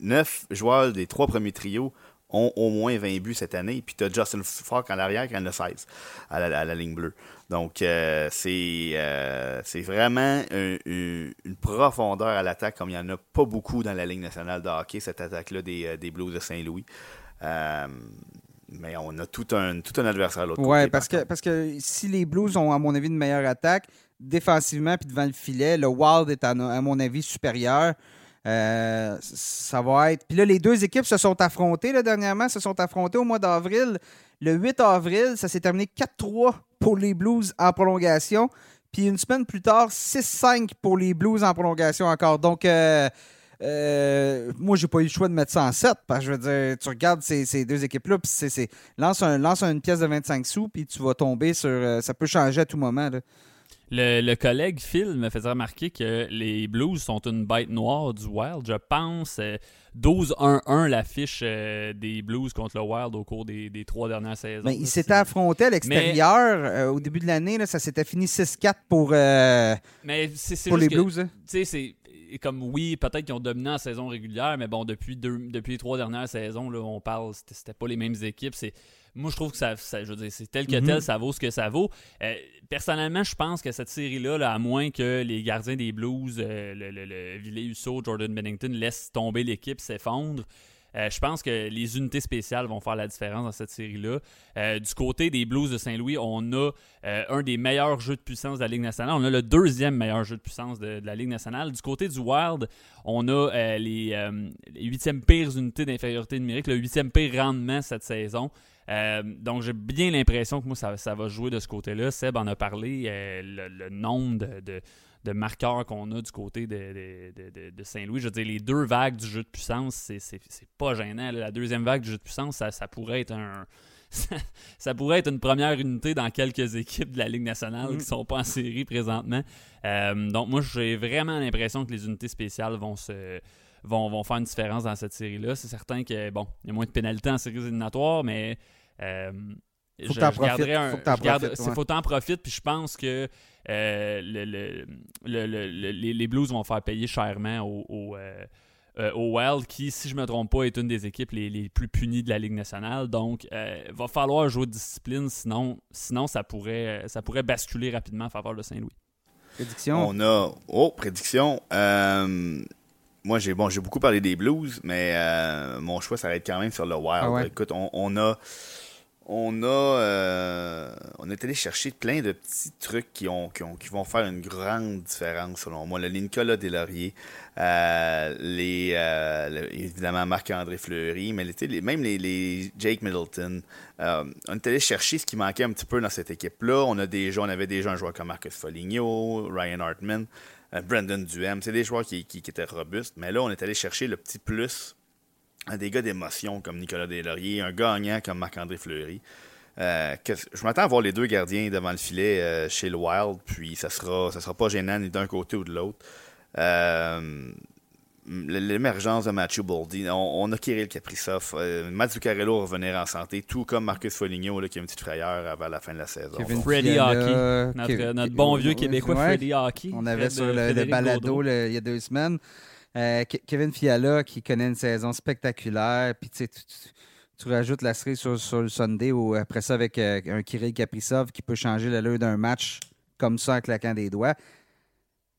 9 joueurs des trois premiers trios ont au moins 20 buts cette année. Puis tu as Justin Falk en arrière qui en a 16 à la, à la ligne bleue. Donc, euh, c'est euh, c'est vraiment un- un- une profondeur à l'attaque comme il n'y en a pas beaucoup dans la Ligue nationale de hockey, cette attaque-là des, euh, des Blues de Saint-Louis. Euh, mais on a tout un, tout un adversaire à l'autre Ouais, côté. parce par que, parce que si les Blues ont, à mon avis, une meilleure attaque, défensivement puis devant le filet, le Wild est, à mon avis, supérieur. Euh, ça va être. Puis là, les deux équipes se sont affrontées là, dernièrement, se sont affrontées au mois d'avril. Le 8 avril, ça s'est terminé 4-3 pour les Blues en prolongation. Puis une semaine plus tard, 6-5 pour les Blues en prolongation encore. Donc, euh, euh, moi, j'ai pas eu le choix de mettre ça en 7 parce que je veux dire, tu regardes ces, ces deux équipes-là, puis c'est, lance, un, une pièce de 25 sous, puis tu vas tomber sur. euh, ça peut changer à tout moment. Le, le collègue Phil me faisait remarquer que les Blues sont une bête noire du Wild. Je pense euh, 12-1-1 l'affiche euh, des Blues contre le Wild au cours des, des trois dernières saisons. Là. ils s'étaient affrontés à l'extérieur euh, au début de l'année. ça s'était fini 6-4 pour, euh, Mais pour les que, Blues. hein. tu sais, c'est comme oui, peut-être qu'ils ont dominé en saison régulière, mais bon, depuis, deux, depuis les trois dernières saisons, là, on parle, c'était pas les mêmes équipes. C'est, moi, je trouve que ça, je veux dire, c'est tel que tel, ça vaut ce que ça vaut. Euh, personnellement, je pense que cette série-là, là, à moins que les gardiens des Blues, euh, le, le, le Jordan Bennington, laissent tomber l'équipe, s'effondre, euh, je pense que les unités spéciales vont faire la différence dans cette série-là. Euh, du côté des Blues de Saint-Louis, on a euh, un des meilleurs jeux de puissance de la Ligue nationale. On a le deuxième meilleur jeu de puissance de, la Ligue nationale. Du côté du Wild, on a les, huitièmes pires unités d'infériorité numérique, le huitième pire rendement cette saison. Donc j'ai bien l'impression que moi ça, va jouer de ce côté-là. Seb en a parlé, le, nombre de, de marqueurs qu'on a du côté de, Saint-Louis. Je veux dire, les deux vagues du jeu de puissance, c'est pas gênant. La deuxième vague du jeu de puissance, ça, pourrait être un. Ça, pourrait être une première unité dans quelques équipes de la Ligue nationale qui mm. sont pas en série présentement. Euh, donc, moi, j'ai vraiment l'impression que les unités spéciales vont se. Vont, vont faire une différence dans cette série-là. C'est certain que, bon, il y a moins de pénalités en séries éliminatoires, mais euh, faut que t'en profites. Faut t'en profites. Puis je pense que euh, les, Blues vont faire payer chèrement au, euh, euh, au, Wild, qui, si je ne me trompe pas, est une des équipes les, plus punies de la Ligue nationale. Donc, il va falloir jouer de discipline, sinon, sinon ça, pourrait, ça pourrait basculer rapidement en faveur de Saint-Louis. Prédiction? On a. Oh, prédiction. moi, j'ai bon, beaucoup parlé des Blues, mais mon choix, ça va être quand même sur le Wild. Ah Écoute, on a on a, euh, on est allé chercher plein de petits trucs qui, ont, qui, vont faire une grande différence selon moi. Le Nicolas Delaurier, euh, euh, évidemment Marc-André Fleury, mais même les, Jake Middleton. on est allé chercher ce qui manquait un petit peu dans cette équipe-là. On, on avait déjà un joueur comme Marcus Foligno, Ryan Hartman, Brandon Duhem. C'est des joueurs qui étaient robustes, mais là, on est allé chercher le petit plus des gars d'émotion comme Nicolas Deslauriers, un gagnant comme Marc-André Fleury. Euh, je m'attends à voir les deux gardiens devant le filet euh, chez le Wild, puis ça sera, ça sera pas gênant ni d'un côté ou de l'autre. Euh, l'émergence de Matthew Boldy, on, a Kirill Kaprizov, euh, Matt Zuccarello revenir en santé, tout comme Marcus Foligno qui a une petite frayeur avant la fin de la saison. Freddy Hockey, notre, bon vieux québécois Freddy Hockey. On avait sur le, balado il y a deux semaines. Euh, Kevin Fiala qui connaît une saison spectaculaire. Puis tu, tu, rajoutes la série sur, le Sunday ou après ça avec euh, un Kirill Kaprizov qui peut changer l'allure d'un match comme ça en claquant des doigts.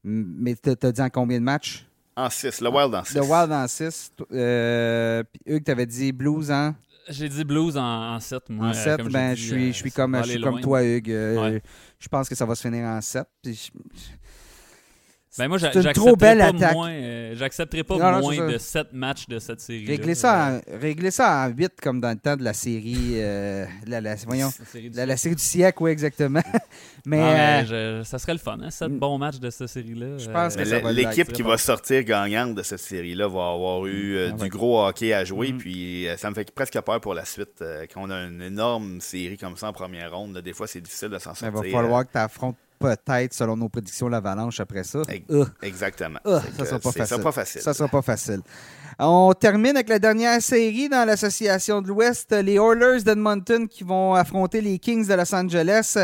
Mais tu as dit en combien de matchs? En 6, le Wild en 6. Le Wild en 6. Euh, puis Hugues, tu avais dit Blues en? J'ai dit Blues en 7, moi. En 7, ben, je suis, je suis comme, je suis comme toi, Hugues. Je pense que ça va se finir en 7. Puis ben moi, c'est une trop belle attaque. Euh, j'accepterai pas moins de 7 matchs de cette série. Régler ça, en, ça en 8 comme dans le temps de la série. Euh, la, voyons, la, série du siècle, oui, exactement. mais, euh, ça serait le fun, hein, 7 bons matchs de cette série-là. Je pense que L'équipe qui va sortir gagnante de cette série-là va avoir eu ah du gros hockey à jouer. Mm. Puis ça me fait presque peur pour la suite. quand on a une énorme série comme ça en première ronde, des fois, c'est difficile de s'en sortir. Il va falloir que tu affrontes peut-être, selon nos prédictions, l'avalanche après ça. Exactement. ça sera pas facile. pas facile. Ça sera pas facile. On termine avec la dernière série dans l'Association de l'Ouest. Les Oilers d'Edmonton qui vont affronter les Kings de Los Angeles.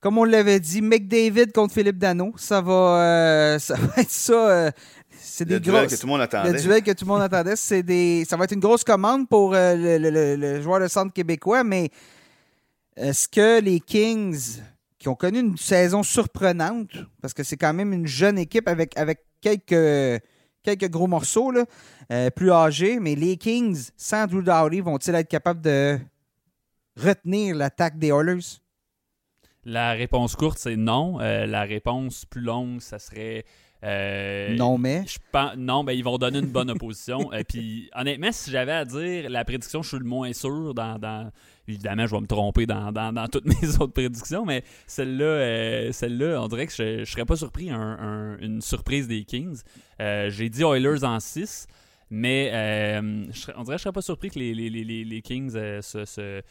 Comme on l'avait dit, McDavid contre Philippe Dano. Ça va, euh, ça va être ça. Euh, c'est des le duel que tout le monde attendait. Le duel que tout le monde attendait. C'est des, ça va être une grosse commande pour euh, le, le joueur de centre québécois, mais est-ce que les Kings qui ont connu une saison surprenante, parce que c'est quand même une jeune équipe avec, avec quelques, quelques gros morceaux euh, plus âgés, mais les Kings, sans Drew Dowdy, vont-ils être capables de retenir l'attaque des Oilers? La réponse courte, c'est non. Euh, la réponse plus longue, ça serait euh, non, mais. Je pense, non, ben, ils vont donner une bonne opposition. Et puis, honnêtement, si j'avais à dire la prédiction, je suis le moins sûr. Dans, Évidemment, je vais me tromper dans, toutes mes autres prédictions, mais celle-là, euh, celle-là on dirait que je ne serais pas surpris une surprise des Kings. Euh, j'ai dit Oilers en 6. Mais on dirait que je serais pas surpris que les, Kings se,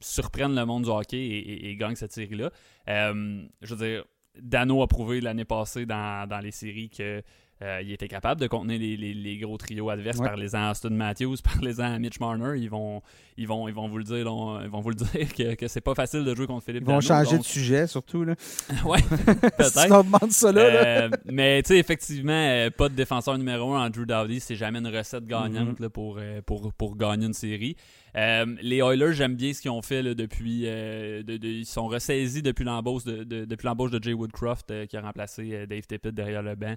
surprennent le monde du hockey et, et gagnent cette série-là. je veux dire, Dano a prouvé l'année passée dans, les séries que Euh, il était capable de contenir les, les, les gros trios adverses. Ouais. Parlez-en à Austin Matthews, parlez-en à Mitch Marner. Ils vont, ils vont, ils vont vous le dire, là, ils vont vous le dire que, que c'est pas facile de jouer contre Philippe Ils vont Dano, changer donc- de sujet, surtout. Là. ouais, si peut-être. on demande ça là. là. Euh, mais tu sais, effectivement, euh, pas de défenseur numéro un, Andrew Dowdy, c'est jamais une recette gagnante Mhm. là, pour, euh, pour, pour gagner une série. Euh, les Oilers, j'aime bien ce qu'ils ont fait là, depuis. euh, de- de- ils sont ressaisis depuis l'embauche de, de- depuis l'embauche de Jay Woodcroft euh, qui a remplacé euh, Dave Tippett derrière le banc.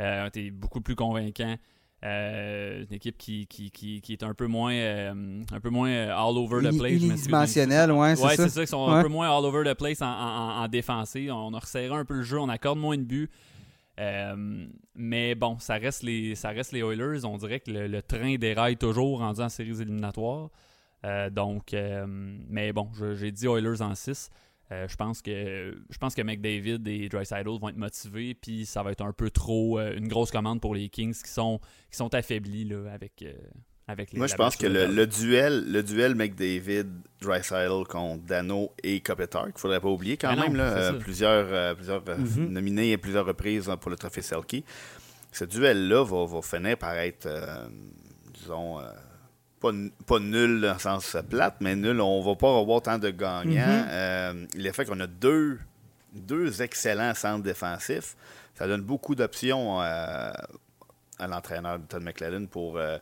Euh, T'es beaucoup plus convaincant. Euh, une équipe qui, qui, qui, qui est un peu moins euh, un peu moins all over the place. je m'excuse, unidimensionnel, ouais, c'est Ouais, ça. c'est ça, ils sont Ouais. un peu moins all over the place en, en, en défensée. On a resserré un peu le jeu, on accorde moins de buts. Euh, mais bon, ça reste, les, ça reste les Oilers. On dirait que le, le train déraille toujours rendu en séries éliminatoires. Donc, mais bon, j'ai dit Oilers en 6. Je pense que je pense que McDavid et Drysdale vont être motivés, puis ça va être un peu trop euh, une grosse commande pour les Kings qui sont qui sont affaiblis là, avec euh, avec les. Moi, je pense que le, duel, le duel McDavid, Dreisaitl contre Dano et Kopitar, qu'il faudrait pas oublier quand non, même, là, euh, plusieurs, euh, plusieurs euh, Mhm. nominés à plusieurs reprises hein, pour le trophée Selkie. Ce duel-là va, va finir par être, euh, disons, euh, pas, nul dans le sens euh, plate, mais nul. On va pas avoir tant de gagnants. Mhm. Euh, le fait qu'on a deux, deux excellents centres défensifs, ça donne beaucoup d'options euh, à l'entraîneur de Todd McLellan pour, euh,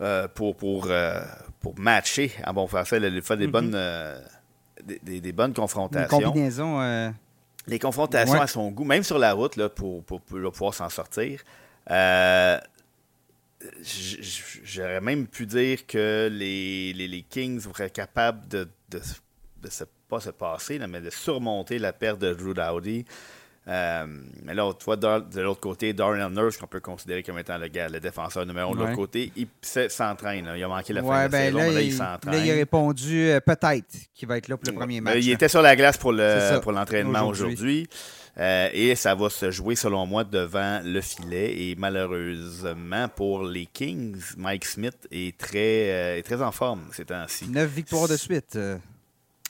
euh, pour, pour, euh, pour matcher en bon français, le- faire des, Mhm. bonnes, euh, des, des- des bonnes Une confrontations. combinaison. euh, Les confrontations Ouais. à son goût, même sur la route, là, pour, pour, pour pouvoir s'en sortir. Euh, J'aurais même pu dire que les, les, les Kings seraient capables de, de, de se, pas se passer, là, mais de surmonter la perte de Drew Dowdy. Euh, mais là, tu vois, de, l'autre côté, Darnell Nurse, qu'on peut considérer comme étant le, gars, le défenseur numéro un de l'autre côté, il s'entraîne. Il a manqué la fin de la ben saison, là, mais là, il il, s'entraîne. là, il a répondu euh, peut-être qu'il va être là pour le premier match. Il était sur la glace pour le l'entraînement Aujourd'hui. aujourd'hui. Euh, et ça va se jouer, selon moi, devant le filet. Et malheureusement, pour les Kings, Mike Smith est très, euh, est très en forme ces temps-ci. Neuf victoires de suite. euh.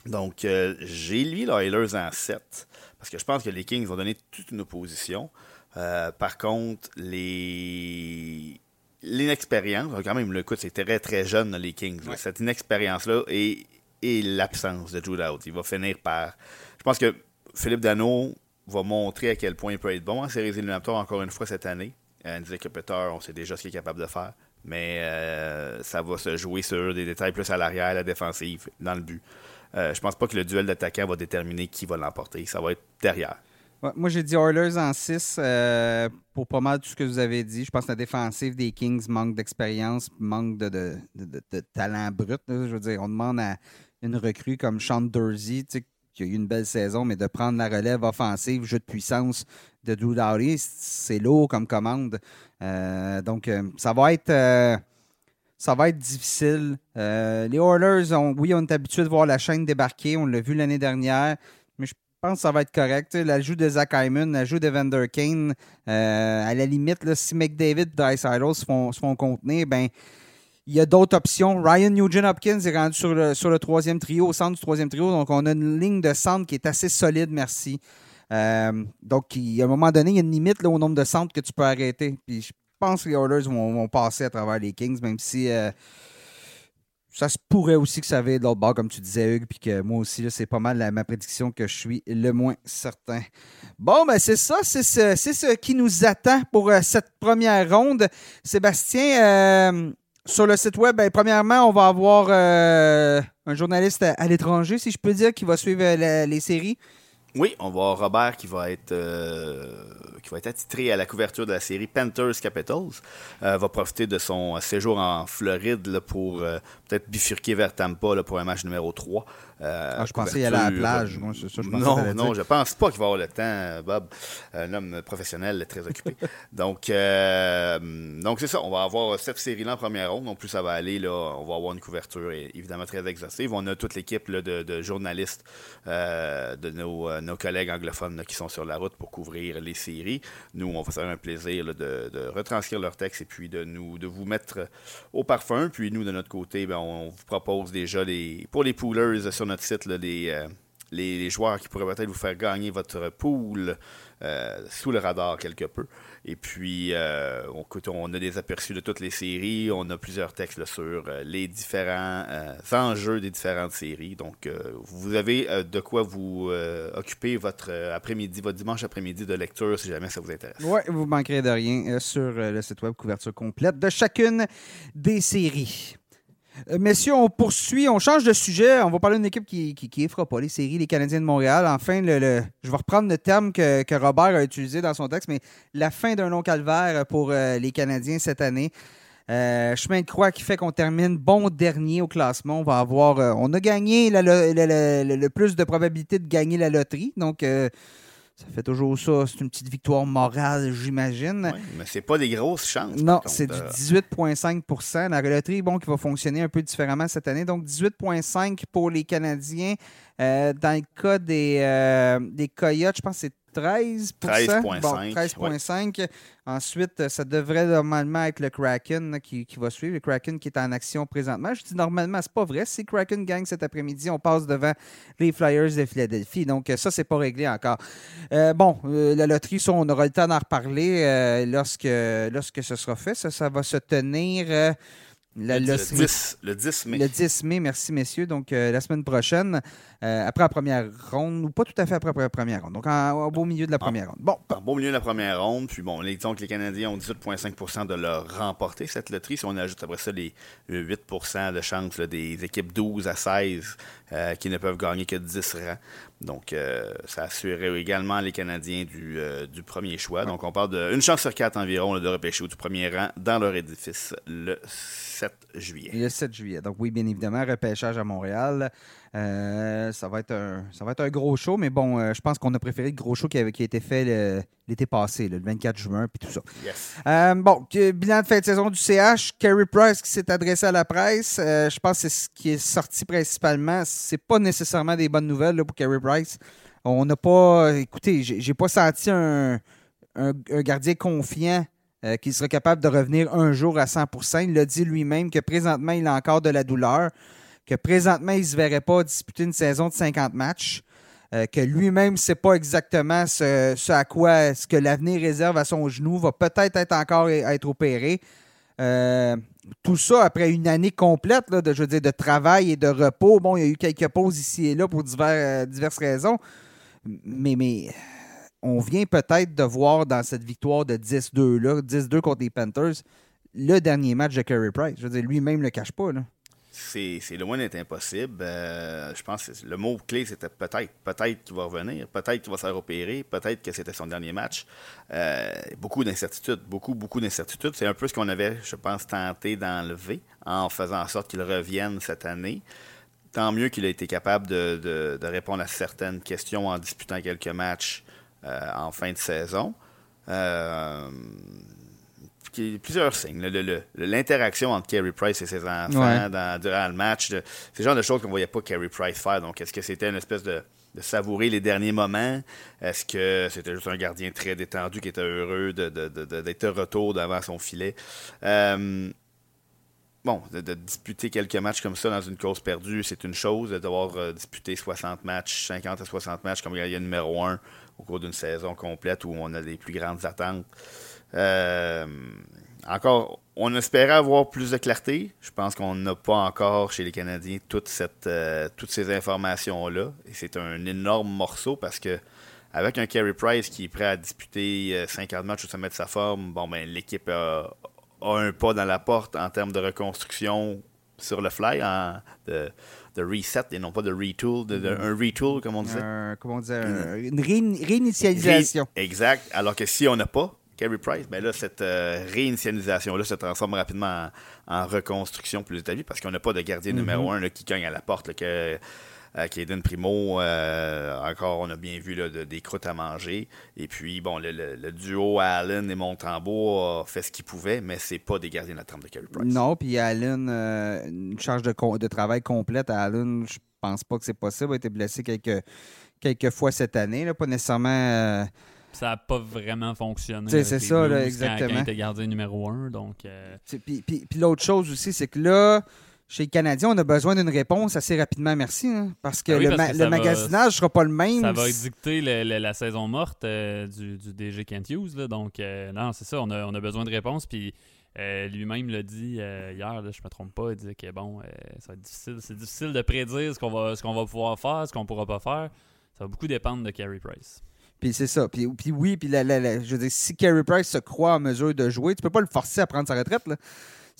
Donc, euh, j'ai lui l'Oilers en 7. Parce que je pense que les Kings vont donner toute une opposition. Par contre, les l'inexpérience, quand même, le coup, c'est très très jeune, les Kings. Ouais. Cette inexpérience-là et, et l'absence de Drew Doubt. Il va finir par. Je pense que Philippe Dano va montrer à quel point il peut être bon en séries éliminatoires encore une fois cette année. Euh, Andy Kopitar, on sait déjà ce qu'il est capable de faire. Mais euh, ça va se jouer sur des détails plus à l'arrière, la défensive, dans le but. Euh, je pense pas que le duel d'attaquants va déterminer qui va l'emporter. Ça va être derrière. Moi, j'ai dit Oilers en 6 pour pas mal tout ce que vous avez dit. Je pense que la défensive des Kings manque d'expérience, manque de, talent brut. Je veux dire, on demande à une recrue comme Sean Dursey, qui a eu une belle saison, mais de prendre la relève offensive, jeu de puissance de Drew Doughty, c'est lourd comme commande. Euh, donc, euh, ça va être. euh, ça va être difficile. Les Oilers, oui, on est habitué de voir la chaîne débarquer. On l'a vu l'année dernière. Mais je pense que ça va être correct. L'ajout de Zach Hyman, l'ajout de Vander Kane, à la limite, là, si McDavid et Dreisaitl se font, se font contenir, ben, il y a d'autres options. Ryan Nugent Hopkins est rendu sur le, sur le troisième trio, au centre du troisième trio. Donc, on a une ligne de centre qui est assez solide, merci. Euh, donc, à un moment donné, il y a une limite au nombre de centres que tu peux arrêter. Puis, je pense que les Oilers vont, vont passer à travers les Kings, même si euh, ça se pourrait aussi que ça avait de l'autre bord, comme tu disais, Hugues, puis que moi aussi, c'est pas mal ma prédiction que je suis le moins certain. Bon, ben c'est ça, c'est ce, ce qui nous attend pour euh, cette première ronde. Sébastien, sur le site web, ben, premièrement, on va avoir euh, un journaliste à, l'étranger, si je peux dire, qui va suivre euh, les séries. Oui, on va avoir Robert qui va être euh, qui va être attitré à la couverture de la série Panthers Capitals. Va profiter de son séjour en Floride pour peut-être bifurquer vers Tampa pour un match numéro 3. Euh, Ah, je pensais y aller à la plage. Moi, ça, je non, non, je pense pas qu'il va avoir le temps, Bob. Un homme professionnel très occupé. donc, euh, donc c'est ça. On va avoir cette série-là en première ronde. En plus, ça va aller. Là, on va avoir une couverture évidemment très exhaustive. On a toute l'équipe de, de journalistes euh, de nos, euh, nos collègues anglophones là, qui sont sur la route pour couvrir les séries. Nous, on va faire un plaisir là, de, de retranscrire leurs textes et puis de nous de vous mettre au parfum. Puis nous, de notre côté, ben, on vous propose déjà les, pour les poolers sur notre site là, les, euh, les, joueurs qui pourraient peut-être vous faire gagner votre pool euh, sous le radar quelque peu. Et puis, euh, on, on, a des aperçus de toutes les séries, on a plusieurs textes sur euh, les différents enjeux des différentes séries. Donc, vous avez de quoi vous occuper votre après-midi, votre dimanche après-midi de lecture si jamais ça vous intéresse. Oui, vous manquerez de rien sur le site web couverture complète de chacune des séries. Euh, messieurs, on poursuit, on change de sujet. On va parler d'une équipe qui qui, fera pas les séries, les Canadiens de Montréal. Enfin, je vais reprendre le terme que, Robert a utilisé dans son texte, mais la fin d'un long calvaire pour euh, les Canadiens cette année. Euh, chemin de croix qui fait qu'on termine bon dernier au classement. On va avoir, on a gagné le, plus de probabilité de gagner la loterie. Donc, ça fait toujours ça. C'est une petite victoire morale, j'imagine. Oui, mais c'est pas des grosses chances. Non, c'est du 18,5% La loterie, bon, qui va fonctionner un peu différemment cette année. Donc, 18,5 pour les Canadiens. Euh, dans le cas des, euh, des Coyotes, je pense que c'est 13 13,5. Ensuite, ça devrait normalement être le Kraken qui, va suivre. Le Kraken qui est en action présentement. Je dis normalement, c'est pas vrai. Si Kraken gagne cet après-midi, on passe devant les Flyers de Philadelphie. Donc, ça, c'est pas réglé encore. Euh, bon, euh, la loterie, on aura le temps d'en reparler euh, lorsque, lorsque ce sera fait. Ça, ça va se tenir le, 10, le, 10, mai. Le 10 mai, merci messieurs. Donc, euh, la semaine prochaine, euh, après la première ronde, ou pas tout à fait après la première ronde. Donc, en, au beau milieu de la première ronde. Bon. En beau milieu de la première ronde. Puis, bon, disons que les Canadiens ont 18,5 de leur remporter cette loterie. Si on ajoute après ça les 8% de chance des équipes 12 à 16 euh, qui ne peuvent gagner que 10 rangs. Donc, ça assurerait également les Canadiens du, du premier choix. Donc, on parle d'une chance sur quatre environ de repêcher au du premier rang dans leur édifice le 7 juillet. Le 7 juillet. Donc oui, bien évidemment, repêchage à Montréal. Euh, ça, va être un, ça va être un gros show, mais bon, euh, je pense qu'on a préféré le gros show qui, avait, qui a été fait l'été passé, le 24 juin, puis tout ça. Euh, bon, bilan de fin de saison du CH. Kerry Price qui s'est adressé à la presse. je pense que c'est ce qui est sorti principalement. C'est pas nécessairement des bonnes nouvelles pour Kerry Price. On n'a pas. Écoutez, j'ai pas senti un, un gardien confiant euh, qu'il serait capable de revenir un jour à 100% Il l'a dit lui-même que présentement, il a encore de la douleur, que présentement, il ne se verrait pas disputer une saison de 50 matchs, euh, que lui-même ne sait pas exactement ce, à quoi ce que l'avenir réserve à son genou, va peut-être être encore être opéré. Euh, tout ça après une année complète de, je veux dire, de travail et de repos. Bon, il y a eu quelques pauses ici et là pour diverses raisons. Mais, mais on vient peut-être de voir dans cette victoire de 10-2 10-2 contre les Panthers, le dernier match de Curry Price. Je veux dire, lui-même ne le cache pas. C'est loin d'être impossible. Euh, je pense que le mot clé, c'était peut-être. Peut-être qu'il va revenir. Peut-être qu'il va se faire opérer. Peut-être que c'était son dernier match. Euh, beaucoup d'incertitudes. Beaucoup, beaucoup d'incertitudes. C'est un peu ce qu'on avait, je pense, tenté d'enlever en faisant en sorte qu'il revienne cette année. Tant mieux qu'il a été capable de, répondre à certaines questions en disputant quelques matchs euh, en fin de saison. Euh, plusieurs signes. L'interaction entre Kerry Price et ses enfants durant le match, c'est le genre de choses qu'on ne voyait pas Kerry Price faire. Donc, est-ce que c'était une espèce de, savourer les derniers moments? Est-ce que c'était juste un gardien très détendu qui était heureux d'être de, retour devant son filet? Euh, bon, de, disputer quelques matchs comme ça dans une course perdue, c'est une chose. De devoir disputer 60 matchs, 50 à 60 matchs comme gardien numéro 1, au cours d'une saison complète où on a des plus grandes attentes. Euh, encore, on espérait avoir plus de clarté. Je pense qu'on n'a pas encore chez les Canadiens toute cette, euh, toutes ces informations-là. Et c'est un énorme morceau parce que avec un Carey Price qui est prêt à disputer 50 euh, matchs au sommet de sa forme, bon ben l'équipe a, un pas dans la porte en termes de reconstruction sur le fly, de reset et non pas de retool, de, mm-hmm. un retool, comme on disait. comment on une réinitialisation. exact. Alors que si on n'a pas Carey Price, ben là, cette euh, réinitialisation-là se transforme rapidement en, reconstruction plus établie parce qu'on n'a pas de gardien numéro mm-hmm. un qui cogne à la porte, que euh, Caden Primo, euh, encore, on a bien vu des croûtes à manger. Et puis, bon, le, duo Allen et Montembeau a fait ce qu'il pouvait, mais c'est pas des gardiens de la trempe de Carey Price. Non, puis Allen, euh, une charge de, de, travail complète à Allen, je pense pas que c'est possible. Il a été blessé quelques, quelques fois cette année, là, pas nécessairement ça n'a pas vraiment fonctionné. C'est ça, là, exactement. Quand, il était gardien numéro un. Donc, Puis, puis, puis l'autre chose aussi, c'est que là, chez les Canadiens, on a besoin d'une réponse assez rapidement, merci. hein, parce que Ah oui, le, parce ma- que le ça va- magasinage ne sera pas le même. Ça va dicter le- le- la saison morte euh, du, du DG Kent Hughes. là. donc, euh, non, c'est ça, on a, on a besoin de réponses. Puis euh, lui-même l'a dit hier, là, je me trompe pas, il disait que bon, ça va être difficile. C'est difficile de prédire ce qu'on va, ce qu'on va pouvoir faire, ce qu'on pourra pas faire. Ça va beaucoup dépendre de Carey Price. Puis c'est ça. Puis, puis oui, puis la- la- la- je veux dire, si Carey Price se croit en mesure de jouer, tu peux pas le forcer à prendre sa retraite. Là.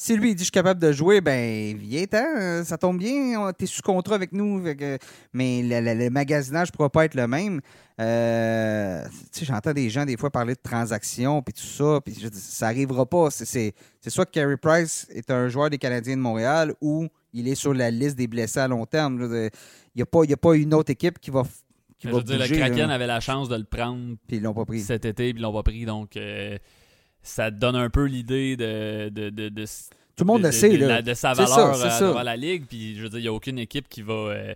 Si lui, il dit je suis capable de jouer, ben viens-t'en, ça tombe bien, tu es sous contrat avec nous. que- mais le, le- le magasinage ne pourra pas être le même. Euh, tu sais, J'entends des gens des fois parler de transactions puis tout ça, puis ça n'arrivera pas. C'est- soit que Carey Price est un joueur des Canadiens de Montréal ou il est sur la liste des blessés à long terme. Il n'y a, pas- il y a pas une autre équipe qui va, je veux dire, le Kraken là. avait la chance de le prendre Puis ils l'ont pas pris. cet été, puis ils l'ont pas pris. Donc, euh, ça te donne un peu l'idée de, de, de, de- Tout le monde de, le sait. de, de là. la- de sa valeur ça, à ça. travers la ligue. Puis je veux dire, il n'y a aucune équipe qui va, euh,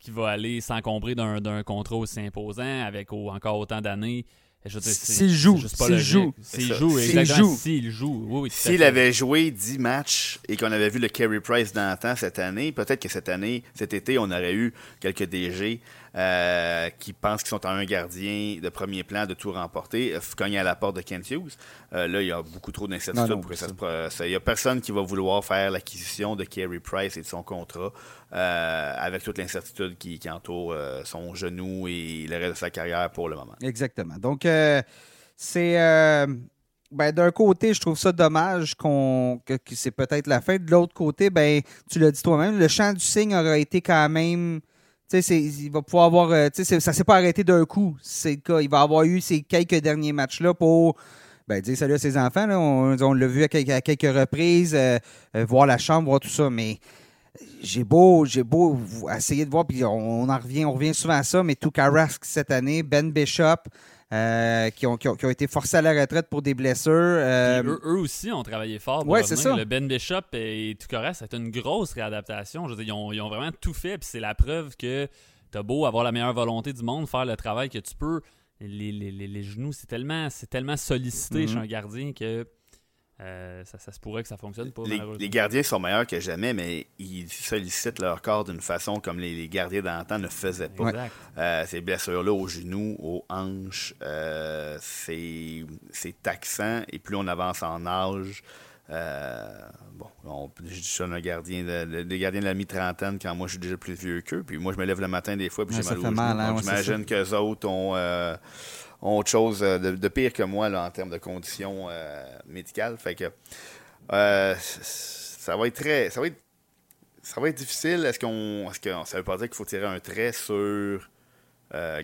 qui va aller s'encombrer d'un d'un contrat aussi imposant avec au- encore autant d'années. S'il joue, s'il joue. S'il joue, S'il exactement. joue. S'il joue, oui, oui. tout à S'il fait. avait joué 10 matchs et qu'on avait vu le Carey Price dans le temps cette année, peut-être que cette année, cet été, on aurait eu quelques DG euh, qui pensent qu'ils sont en un gardien de premier plan de tout remporter, euh, cogner à la porte de Kent Hughes. Euh, là, il y a beaucoup trop d'incertitudes pour que ça c'est se ça- Il n'y a personne qui va vouloir faire l'acquisition de Carey Price et de son contrat euh, avec toute l'incertitude qui, qui entoure son genou et le reste de sa carrière pour le moment. Exactement. Donc, c'est. ben, d'un côté, je trouve ça dommage qu'on, que, que c'est peut-être la fin. De l'autre côté, ben, tu l'as dit toi-même, le champ du signe aurait été quand même. Il va pouvoir avoir. euh, ça s'est pas arrêté d'un coup. C'est. Il va avoir eu ces quelques derniers matchs-là pour. Ben, dire salut à ses enfants. On, l'a vu à quelques, reprises, euh, euh, voir la chambre, voir tout ça. Mais j'ai beau, j'ai beau essayer de voir, puis on, en revient, on revient souvent à ça, mais Rask cette année, Ben Bishop, euh, qui, ont, qui, ont, qui ont été forcés à la retraite pour des blessures. euh, eux, eux aussi ont travaillé fort pour Ouais, revenir. c'est ça. Le Ben Bishop et tout ça a été une grosse réadaptation. Je veux dire, ils ont, ils ont vraiment tout fait. Puis c'est la preuve que t'as beau avoir la meilleure volonté du monde, faire le travail que tu peux. Les, les- les- les genoux, c'est tellement, c'est tellement sollicité Mhm. chez un gardien que euh, ça, ça se pourrait que ça fonctionne pas, Les, les gardiens sont meilleurs que jamais, mais ils sollicitent leur corps d'une façon comme les, les gardiens d'antan ne faisaient pas. Euh, ces blessures-là aux genoux, aux hanches, euh, c'est taxant. Et plus on avance en âge, bon, on, je dis ça d'un gardien de, de- des gardiens de la mi-trentaine quand moi je suis déjà plus vieux qu'eux. Puis moi je me lève le matin des fois puis j'ai mal aux genoux. hein, J'imagine qu'eux autres ont, ont autre chose euh, de, de pire que moi là, en termes de conditions euh, médicales. Fait que euh, ça va être très. Ça va être, ça va être difficile. Est-ce qu'on. Est-ce que ça veut pas dire qu'il faut tirer un trait sur euh,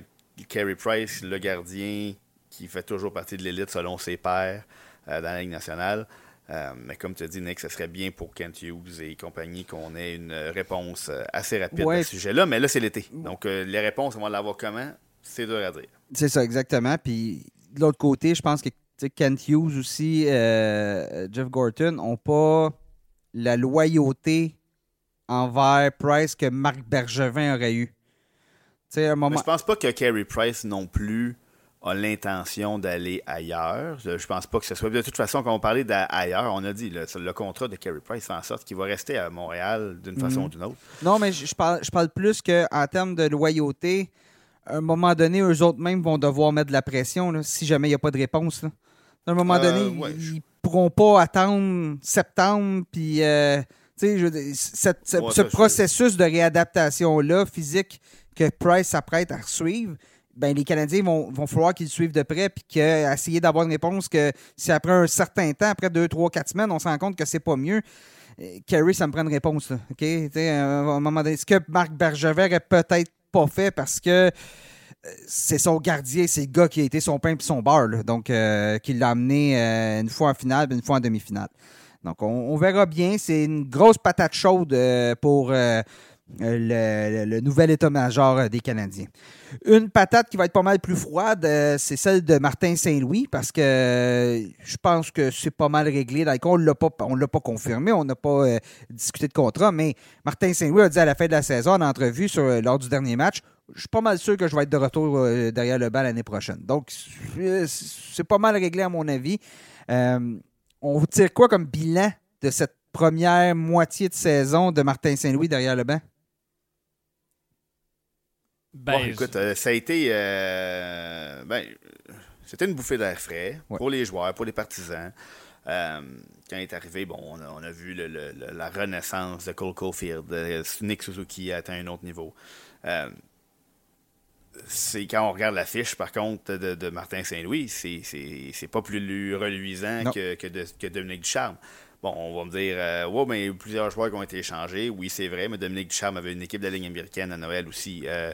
Carey Price, le gardien qui fait toujours partie de l'élite selon ses pairs dans la Ligue nationale. Euh, mais comme tu as dit, Nick, ce serait bien pour Kent Hughes et compagnie qu'on ait une réponse assez rapide Ouais. à ce sujet-là. Mais là, c'est l'été. Donc, euh, les réponses, on va l'avoir comment? C'est dur à dire. C'est ça, exactement. Puis de l'autre côté, je pense que Kent Hughes aussi, euh, Jeff Gorton, n'ont pas la loyauté envers Price que Marc Bergevin aurait eu. Un Mais moment. je pense pas que Carey Price non plus a l'intention d'aller ailleurs. Je pense pas que ce soit. De toute façon, quand on parlait d'ailleurs, on a dit le, le contrat de Carey Price fait en sorte qu'il va rester à Montréal d'une façon Mhm. ou d'une autre. Non, mais je, je parle, je parle plus qu'en termes de loyauté, à un moment donné, eux autres même vont devoir mettre de la pression là, si jamais il n'y a pas de réponse. là. À un moment Euh, donné, ouais, ils, ils pourront pas attendre septembre, puis euh, je cette- ce, Ouais, processus de réadaptation-là, physique, que Price s'apprête à suivre, ben, les Canadiens vont, vont falloir qu'ils suivent de près, puis que, essayer d'avoir une réponse que si après un certain temps, après 2, 3, 4 semaines, on se rend compte que c'est pas mieux, euh, Kerry, ça me prend une réponse. Là, à un moment donné, ce que Marc Bergevin aurait peut-être pas fait parce que euh, c'est son gardien, c'est le gars qui a été son pain et son beurre. donc, euh, qui l'a amené euh, une fois en finale une fois en demi-finale. Donc, on, verra bien. C'est une grosse patate chaude pour le, le- nouvel état-major euh, des Canadiens. Une patate qui va être pas mal plus froide, euh, c'est celle de Martin Saint-Louis, parce que euh, je pense que c'est pas mal réglé. On ne l'a pas, confirmé, on n'a pas euh, discuté de contrat, mais Martin Saint-Louis a dit à la fin de la saison, en entrevue euh, lors du dernier match, je suis pas mal sûr que je vais être de retour euh, derrière le banc l'année prochaine. Donc, c'est c'est pas mal réglé à mon avis. Euh, on tire quoi comme bilan de cette première moitié de saison de Martin Saint-Louis derrière le banc? Ben, bon, écoute, euh, ça a été. Euh, ben, c'était une bouffée d'air frais pour les joueurs, pour les partisans. Euh, quand il est arrivé, bon, on a, vu la renaissance de Cole Caulfield. Nick Suzuki a atteint un autre niveau. c'est quand on regarde l'affiche, par contre, de, Martin Saint-Louis, c'est pas plus reluisant que, que, de, que Dominique Ducharme. Bon, on va me dire, euh, ouais, mais plusieurs joueurs qui ont été échangés. Oui, c'est vrai, mais Dominique Ducharme avait une équipe de la Ligue américaine à Noël aussi. Euh,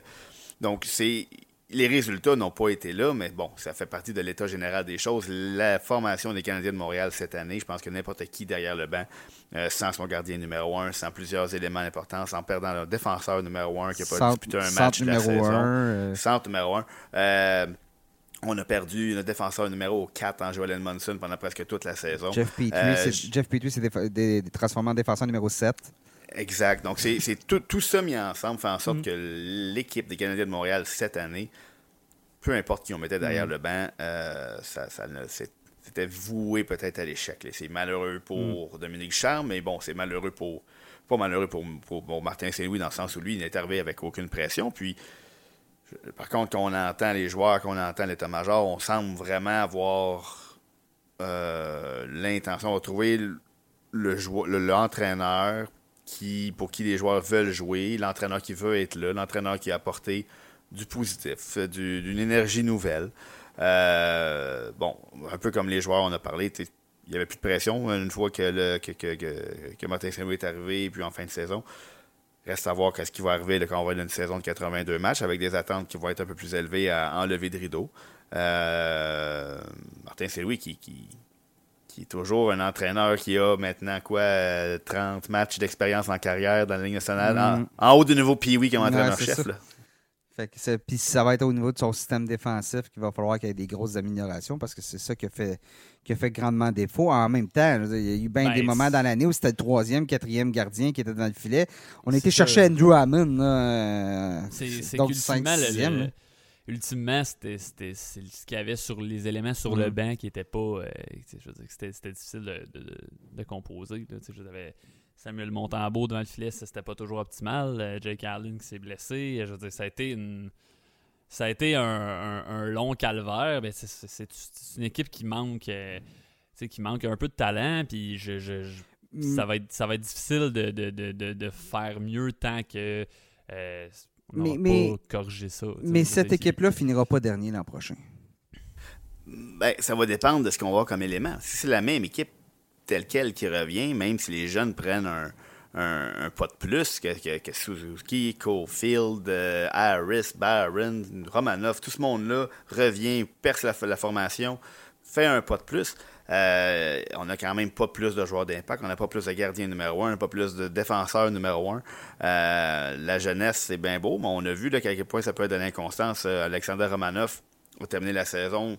donc, c'est. Les résultats n'ont pas été là, mais bon, ça fait partie de l'état général des choses. La formation des Canadiens de Montréal cette année, je pense que n'importe qui derrière le banc, euh, sans son gardien numéro un, sans plusieurs éléments importants, sans perdant leur défenseur numéro un qui n'a pas disputé un match de la saison, centre numéro un. On a perdu notre défenseur numéro 4 en Joel Edmondson pendant presque toute la saison. Jeff Petrie, s'est euh, transformé en défenseur numéro 7. Exact. Donc, c'est tout, tout, ça mis ensemble fait en sorte mm. que l'équipe des Canadiens de Montréal cette année, peu importe qui on mettait derrière mm. le banc, euh, ça, c'était voué peut-être à l'échec. C'est malheureux pour mm. Dominique Charme, mais bon, c'est malheureux pour. Pas malheureux pour, pour Martin Saint-Louis dans le sens où lui, il n'est arrivé avec aucune pression. Puis, par contre, quand on entend les joueurs, quand on entend l'état-major, on semble vraiment avoir euh, l'intention de trouver l'entraîneur qui, pour qui les joueurs veulent jouer, l'entraîneur qui veut être là, l'entraîneur qui a apporté du positif, d'une énergie nouvelle. Euh, bon, un peu comme les joueurs, on a parlé, il n'y avait plus de pression une fois que, le, que, que, que, Martin Saint-Louis est arrivé, et puis en fin de saison. Reste à voir ce qui va arriver quand on va avoir une saison de 82 matchs avec des attentes qui vont être un peu plus élevées à enlever de rideau. Euh, Martin Saint-Louis qui, qui, est toujours un entraîneur qui a maintenant quoi 30 matchs d'expérience en carrière dans la Ligue nationale, mm. en, haut du niveau Pee-Wee comme entraîneur-chef. Puis ça va être au niveau de son système défensif qu'il va falloir qu'il y ait des grosses améliorations parce que c'est ça qui a fait qui a fait grandement défaut. En même temps, il y a eu bien ben, des moments dans l'année où c'était le troisième, quatrième gardien qui était dans le filet. On a été chercher Andrew Hammond. Euh, c'est qu'ultimement, ultimement, c'était ce qu'il y avait sur les éléments sur le mm. banc qui n'étaient pas. Euh, c'était difficile de, composer. Samuel Montembeau devant le filet, c'était pas toujours optimal. Euh, Jake Allen qui s'est blessé. Je veux dire, ça a été une ça a été un, long calvaire. C'est une équipe qui manque, euh, qui manque un peu de talent. Puis je, mm. ça, va être, ça va être difficile de, faire mieux tant que. Euh, on mais, pas corriger ça. Mais cette équipe-là finira pas dernier l'an prochain. Ben, ça va dépendre de ce qu'on va comme élément. Si c'est la même équipe telle quelle qui revient, même si les jeunes prennent un, un, pas de plus que, Suzuki, Cofield, euh, Harris, Barron, Romanov, tout ce monde-là revient, perce la, formation, fait un pas de plus. Euh, on n'a quand même pas plus de joueurs d'impact, on n'a pas plus de gardiens numéro un, pas plus de défenseurs numéro un. Euh, la jeunesse, c'est bien beau, mais on a vu là, qu'à quel point ça peut être de l'inconstance. Alexander Romanov a terminé la saison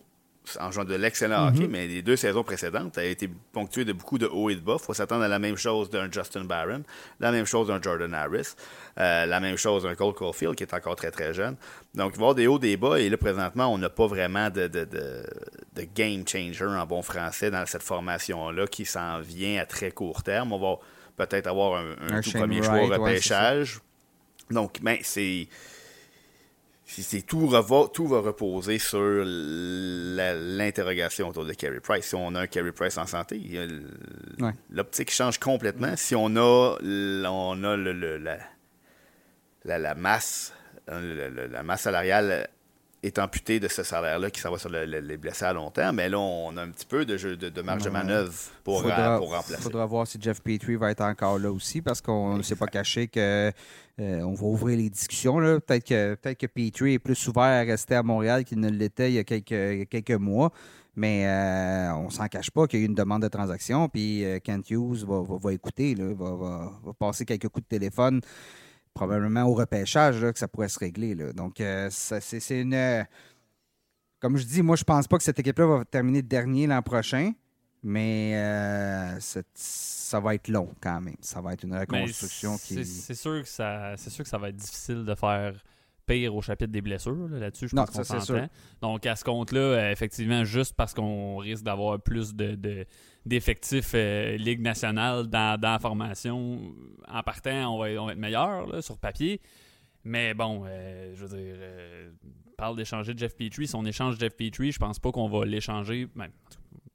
en jouant de l'excellent hockey, mhm. mais les deux saisons précédentes a été ponctuées de beaucoup de hauts et de bas. Il faut s'attendre à la même chose d'un Justin Barron, la même chose d'un Jordan Harris, euh, la même chose d'un Cole Caulfield qui est encore très très jeune. Donc, il va y avoir des hauts, des bas, et là, présentement, on n'a pas vraiment de, de, de, game changer en bon français dans cette formation-là qui s'en vient à très court terme. On va peut-être avoir un, tout premier choix au repêchage. Donc, ben, c'est c'est tout, va, tout va reposer sur l'interrogation autour de Carey Price. Si on a un Carey Price en santé, l'optique change complètement. Si on a, on a le, la, la, masse, la masse salariale est amputé de ce salaire-là qui s'en va sur les blessés à long terme. Mais là, on a un petit peu de, jeu, de, marge de manœuvre pour, faudra, pour remplacer. Il faudra voir si Jeff Petrie va être encore là aussi parce qu'on ne s'est pas caché que euh, on va ouvrir les discussions. Peut-être que, peut que Petrie est plus ouvert à rester à Montréal qu'il ne l'était il y a quelques, quelques mois. Mais euh, on s'en cache pas qu'il y a eu une demande de transaction. Puis euh, Kent Hughes va, va, écouter, va, va, passer quelques coups de téléphone probablement au repêchage que ça pourrait se régler. Donc, euh, c'est une. Euh, comme je dis, moi, je pense pas que cette équipe-là va terminer dernier l'an prochain, mais euh, ça va être long quand même. Ça va être une reconstruction qui. C'est sûr, que ça, sûr que ça va être difficile de faire pire au chapitre des blessures. là. Là-dessus, je pense qu'on s'entend. sûr. Donc, à ce compte-là, effectivement, juste parce qu'on risque d'avoir plus de, de- d'effectifs euh, Ligue nationale dans, dans la formation, en partant, on va, on va être meilleur là, sur papier. Mais bon, euh, je veux dire, euh, parle d'échanger Jeff Petrie. Si on échange Jeff Petrie, je pense pas qu'on va l'échanger. ben,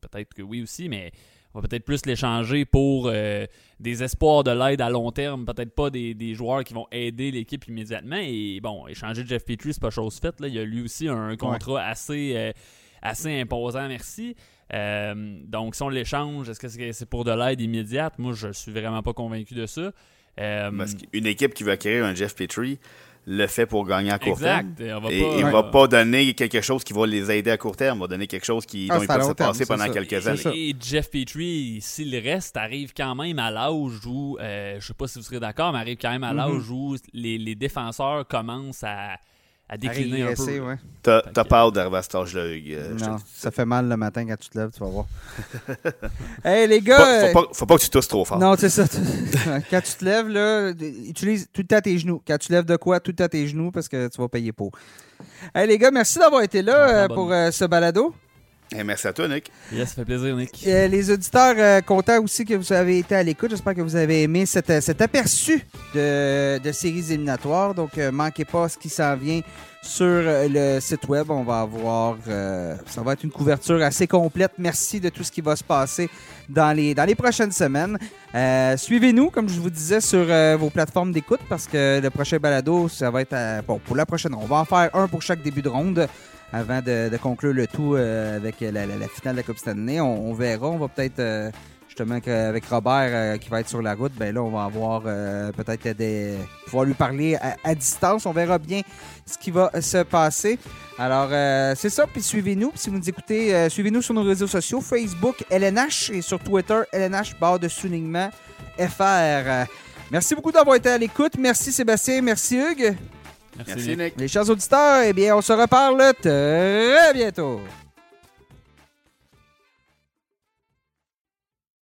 peut-être que oui aussi, mais on va peut-être plus l'échanger pour euh, des espoirs de l'aide à long terme, peut-être pas des, des joueurs qui vont aider l'équipe immédiatement. Et bon, échanger Jeff Petrie, c'est pas chose faite. Là. Il y a lui aussi un contrat assez, assez imposant, merci. Euh, donc, si on l'échange, est-ce que c'est pour de l'aide immédiate? Moi, je suis vraiment pas convaincu de ça. Euh, Parce qu'une équipe qui veut acquérir un Jeff Petrie le fait pour gagner à court exact. terme. Et il euh, va pas donner quelque chose qui va les aider à court terme. Il va donner quelque chose qui, Ah, dont ils peuvent se terme, passer pendant ça. quelques années. Et Jeff Petrie, s'il reste, arrive quand même à l'âge où, euh, je sais pas si vous serez d'accord, mais arrive quand même à Mhm. l'âge où les, les défenseurs commencent à, à décliner un régresser, peu. ouais. T'as Fait t'as peur d'arriver à cet âge-là, Hugues. Euh, Non, ça fait mal le matin quand tu te lèves, tu vas voir. hey les gars, pas- faut, pas, faut pas que tu tousses trop fort. non c'est ça. quand tu te lèves là, utilise tout le temps tes genoux. Quand tu lèves de quoi, tout le temps tes genoux parce que tu vas payer pour. Hey les gars, merci d'avoir été là Ouais, euh, pour euh, ce balado. Eh, merci à toi, Nick. Yes, ça fait plaisir, Nick. Euh, les auditeurs, euh, contents aussi que vous avez été à l'écoute. J'espère que vous avez aimé cet, euh, cet aperçu de, de séries éliminatoires. Donc, euh, manquez pas ce qui s'en vient sur le site web. On va avoir, euh, ça va être une couverture assez complète. Merci de tout ce qui va se passer dans les, dans les prochaines semaines. Euh, Suivez-nous, comme je vous disais, sur euh, vos plateformes d'écoute parce que le prochain balado, ça va être à- bon, pour la prochaine. On va en faire un pour chaque début de ronde avant de, conclure le tout euh, avec la, finale de la Coupe Stanley. On, on verra. On va peut-être, euh, justement, avec Robert euh, qui va être sur la route, ben là, on va avoir peut-être des. pouvoir lui parler à, distance. On verra bien ce qui va se passer. Alors, c'est ça. Puis suivez-nous. Si vous nous écoutez, suivez-nous sur nos réseaux sociaux Facebook, LNH et sur Twitter, LNH, barre de soulignement FR. Merci beaucoup d'avoir été à l'écoute. Merci Sébastien. Merci Hugues. Merci, Merci, Nick. Nick. Les chers auditeurs, eh bien, on se reparle très bientôt.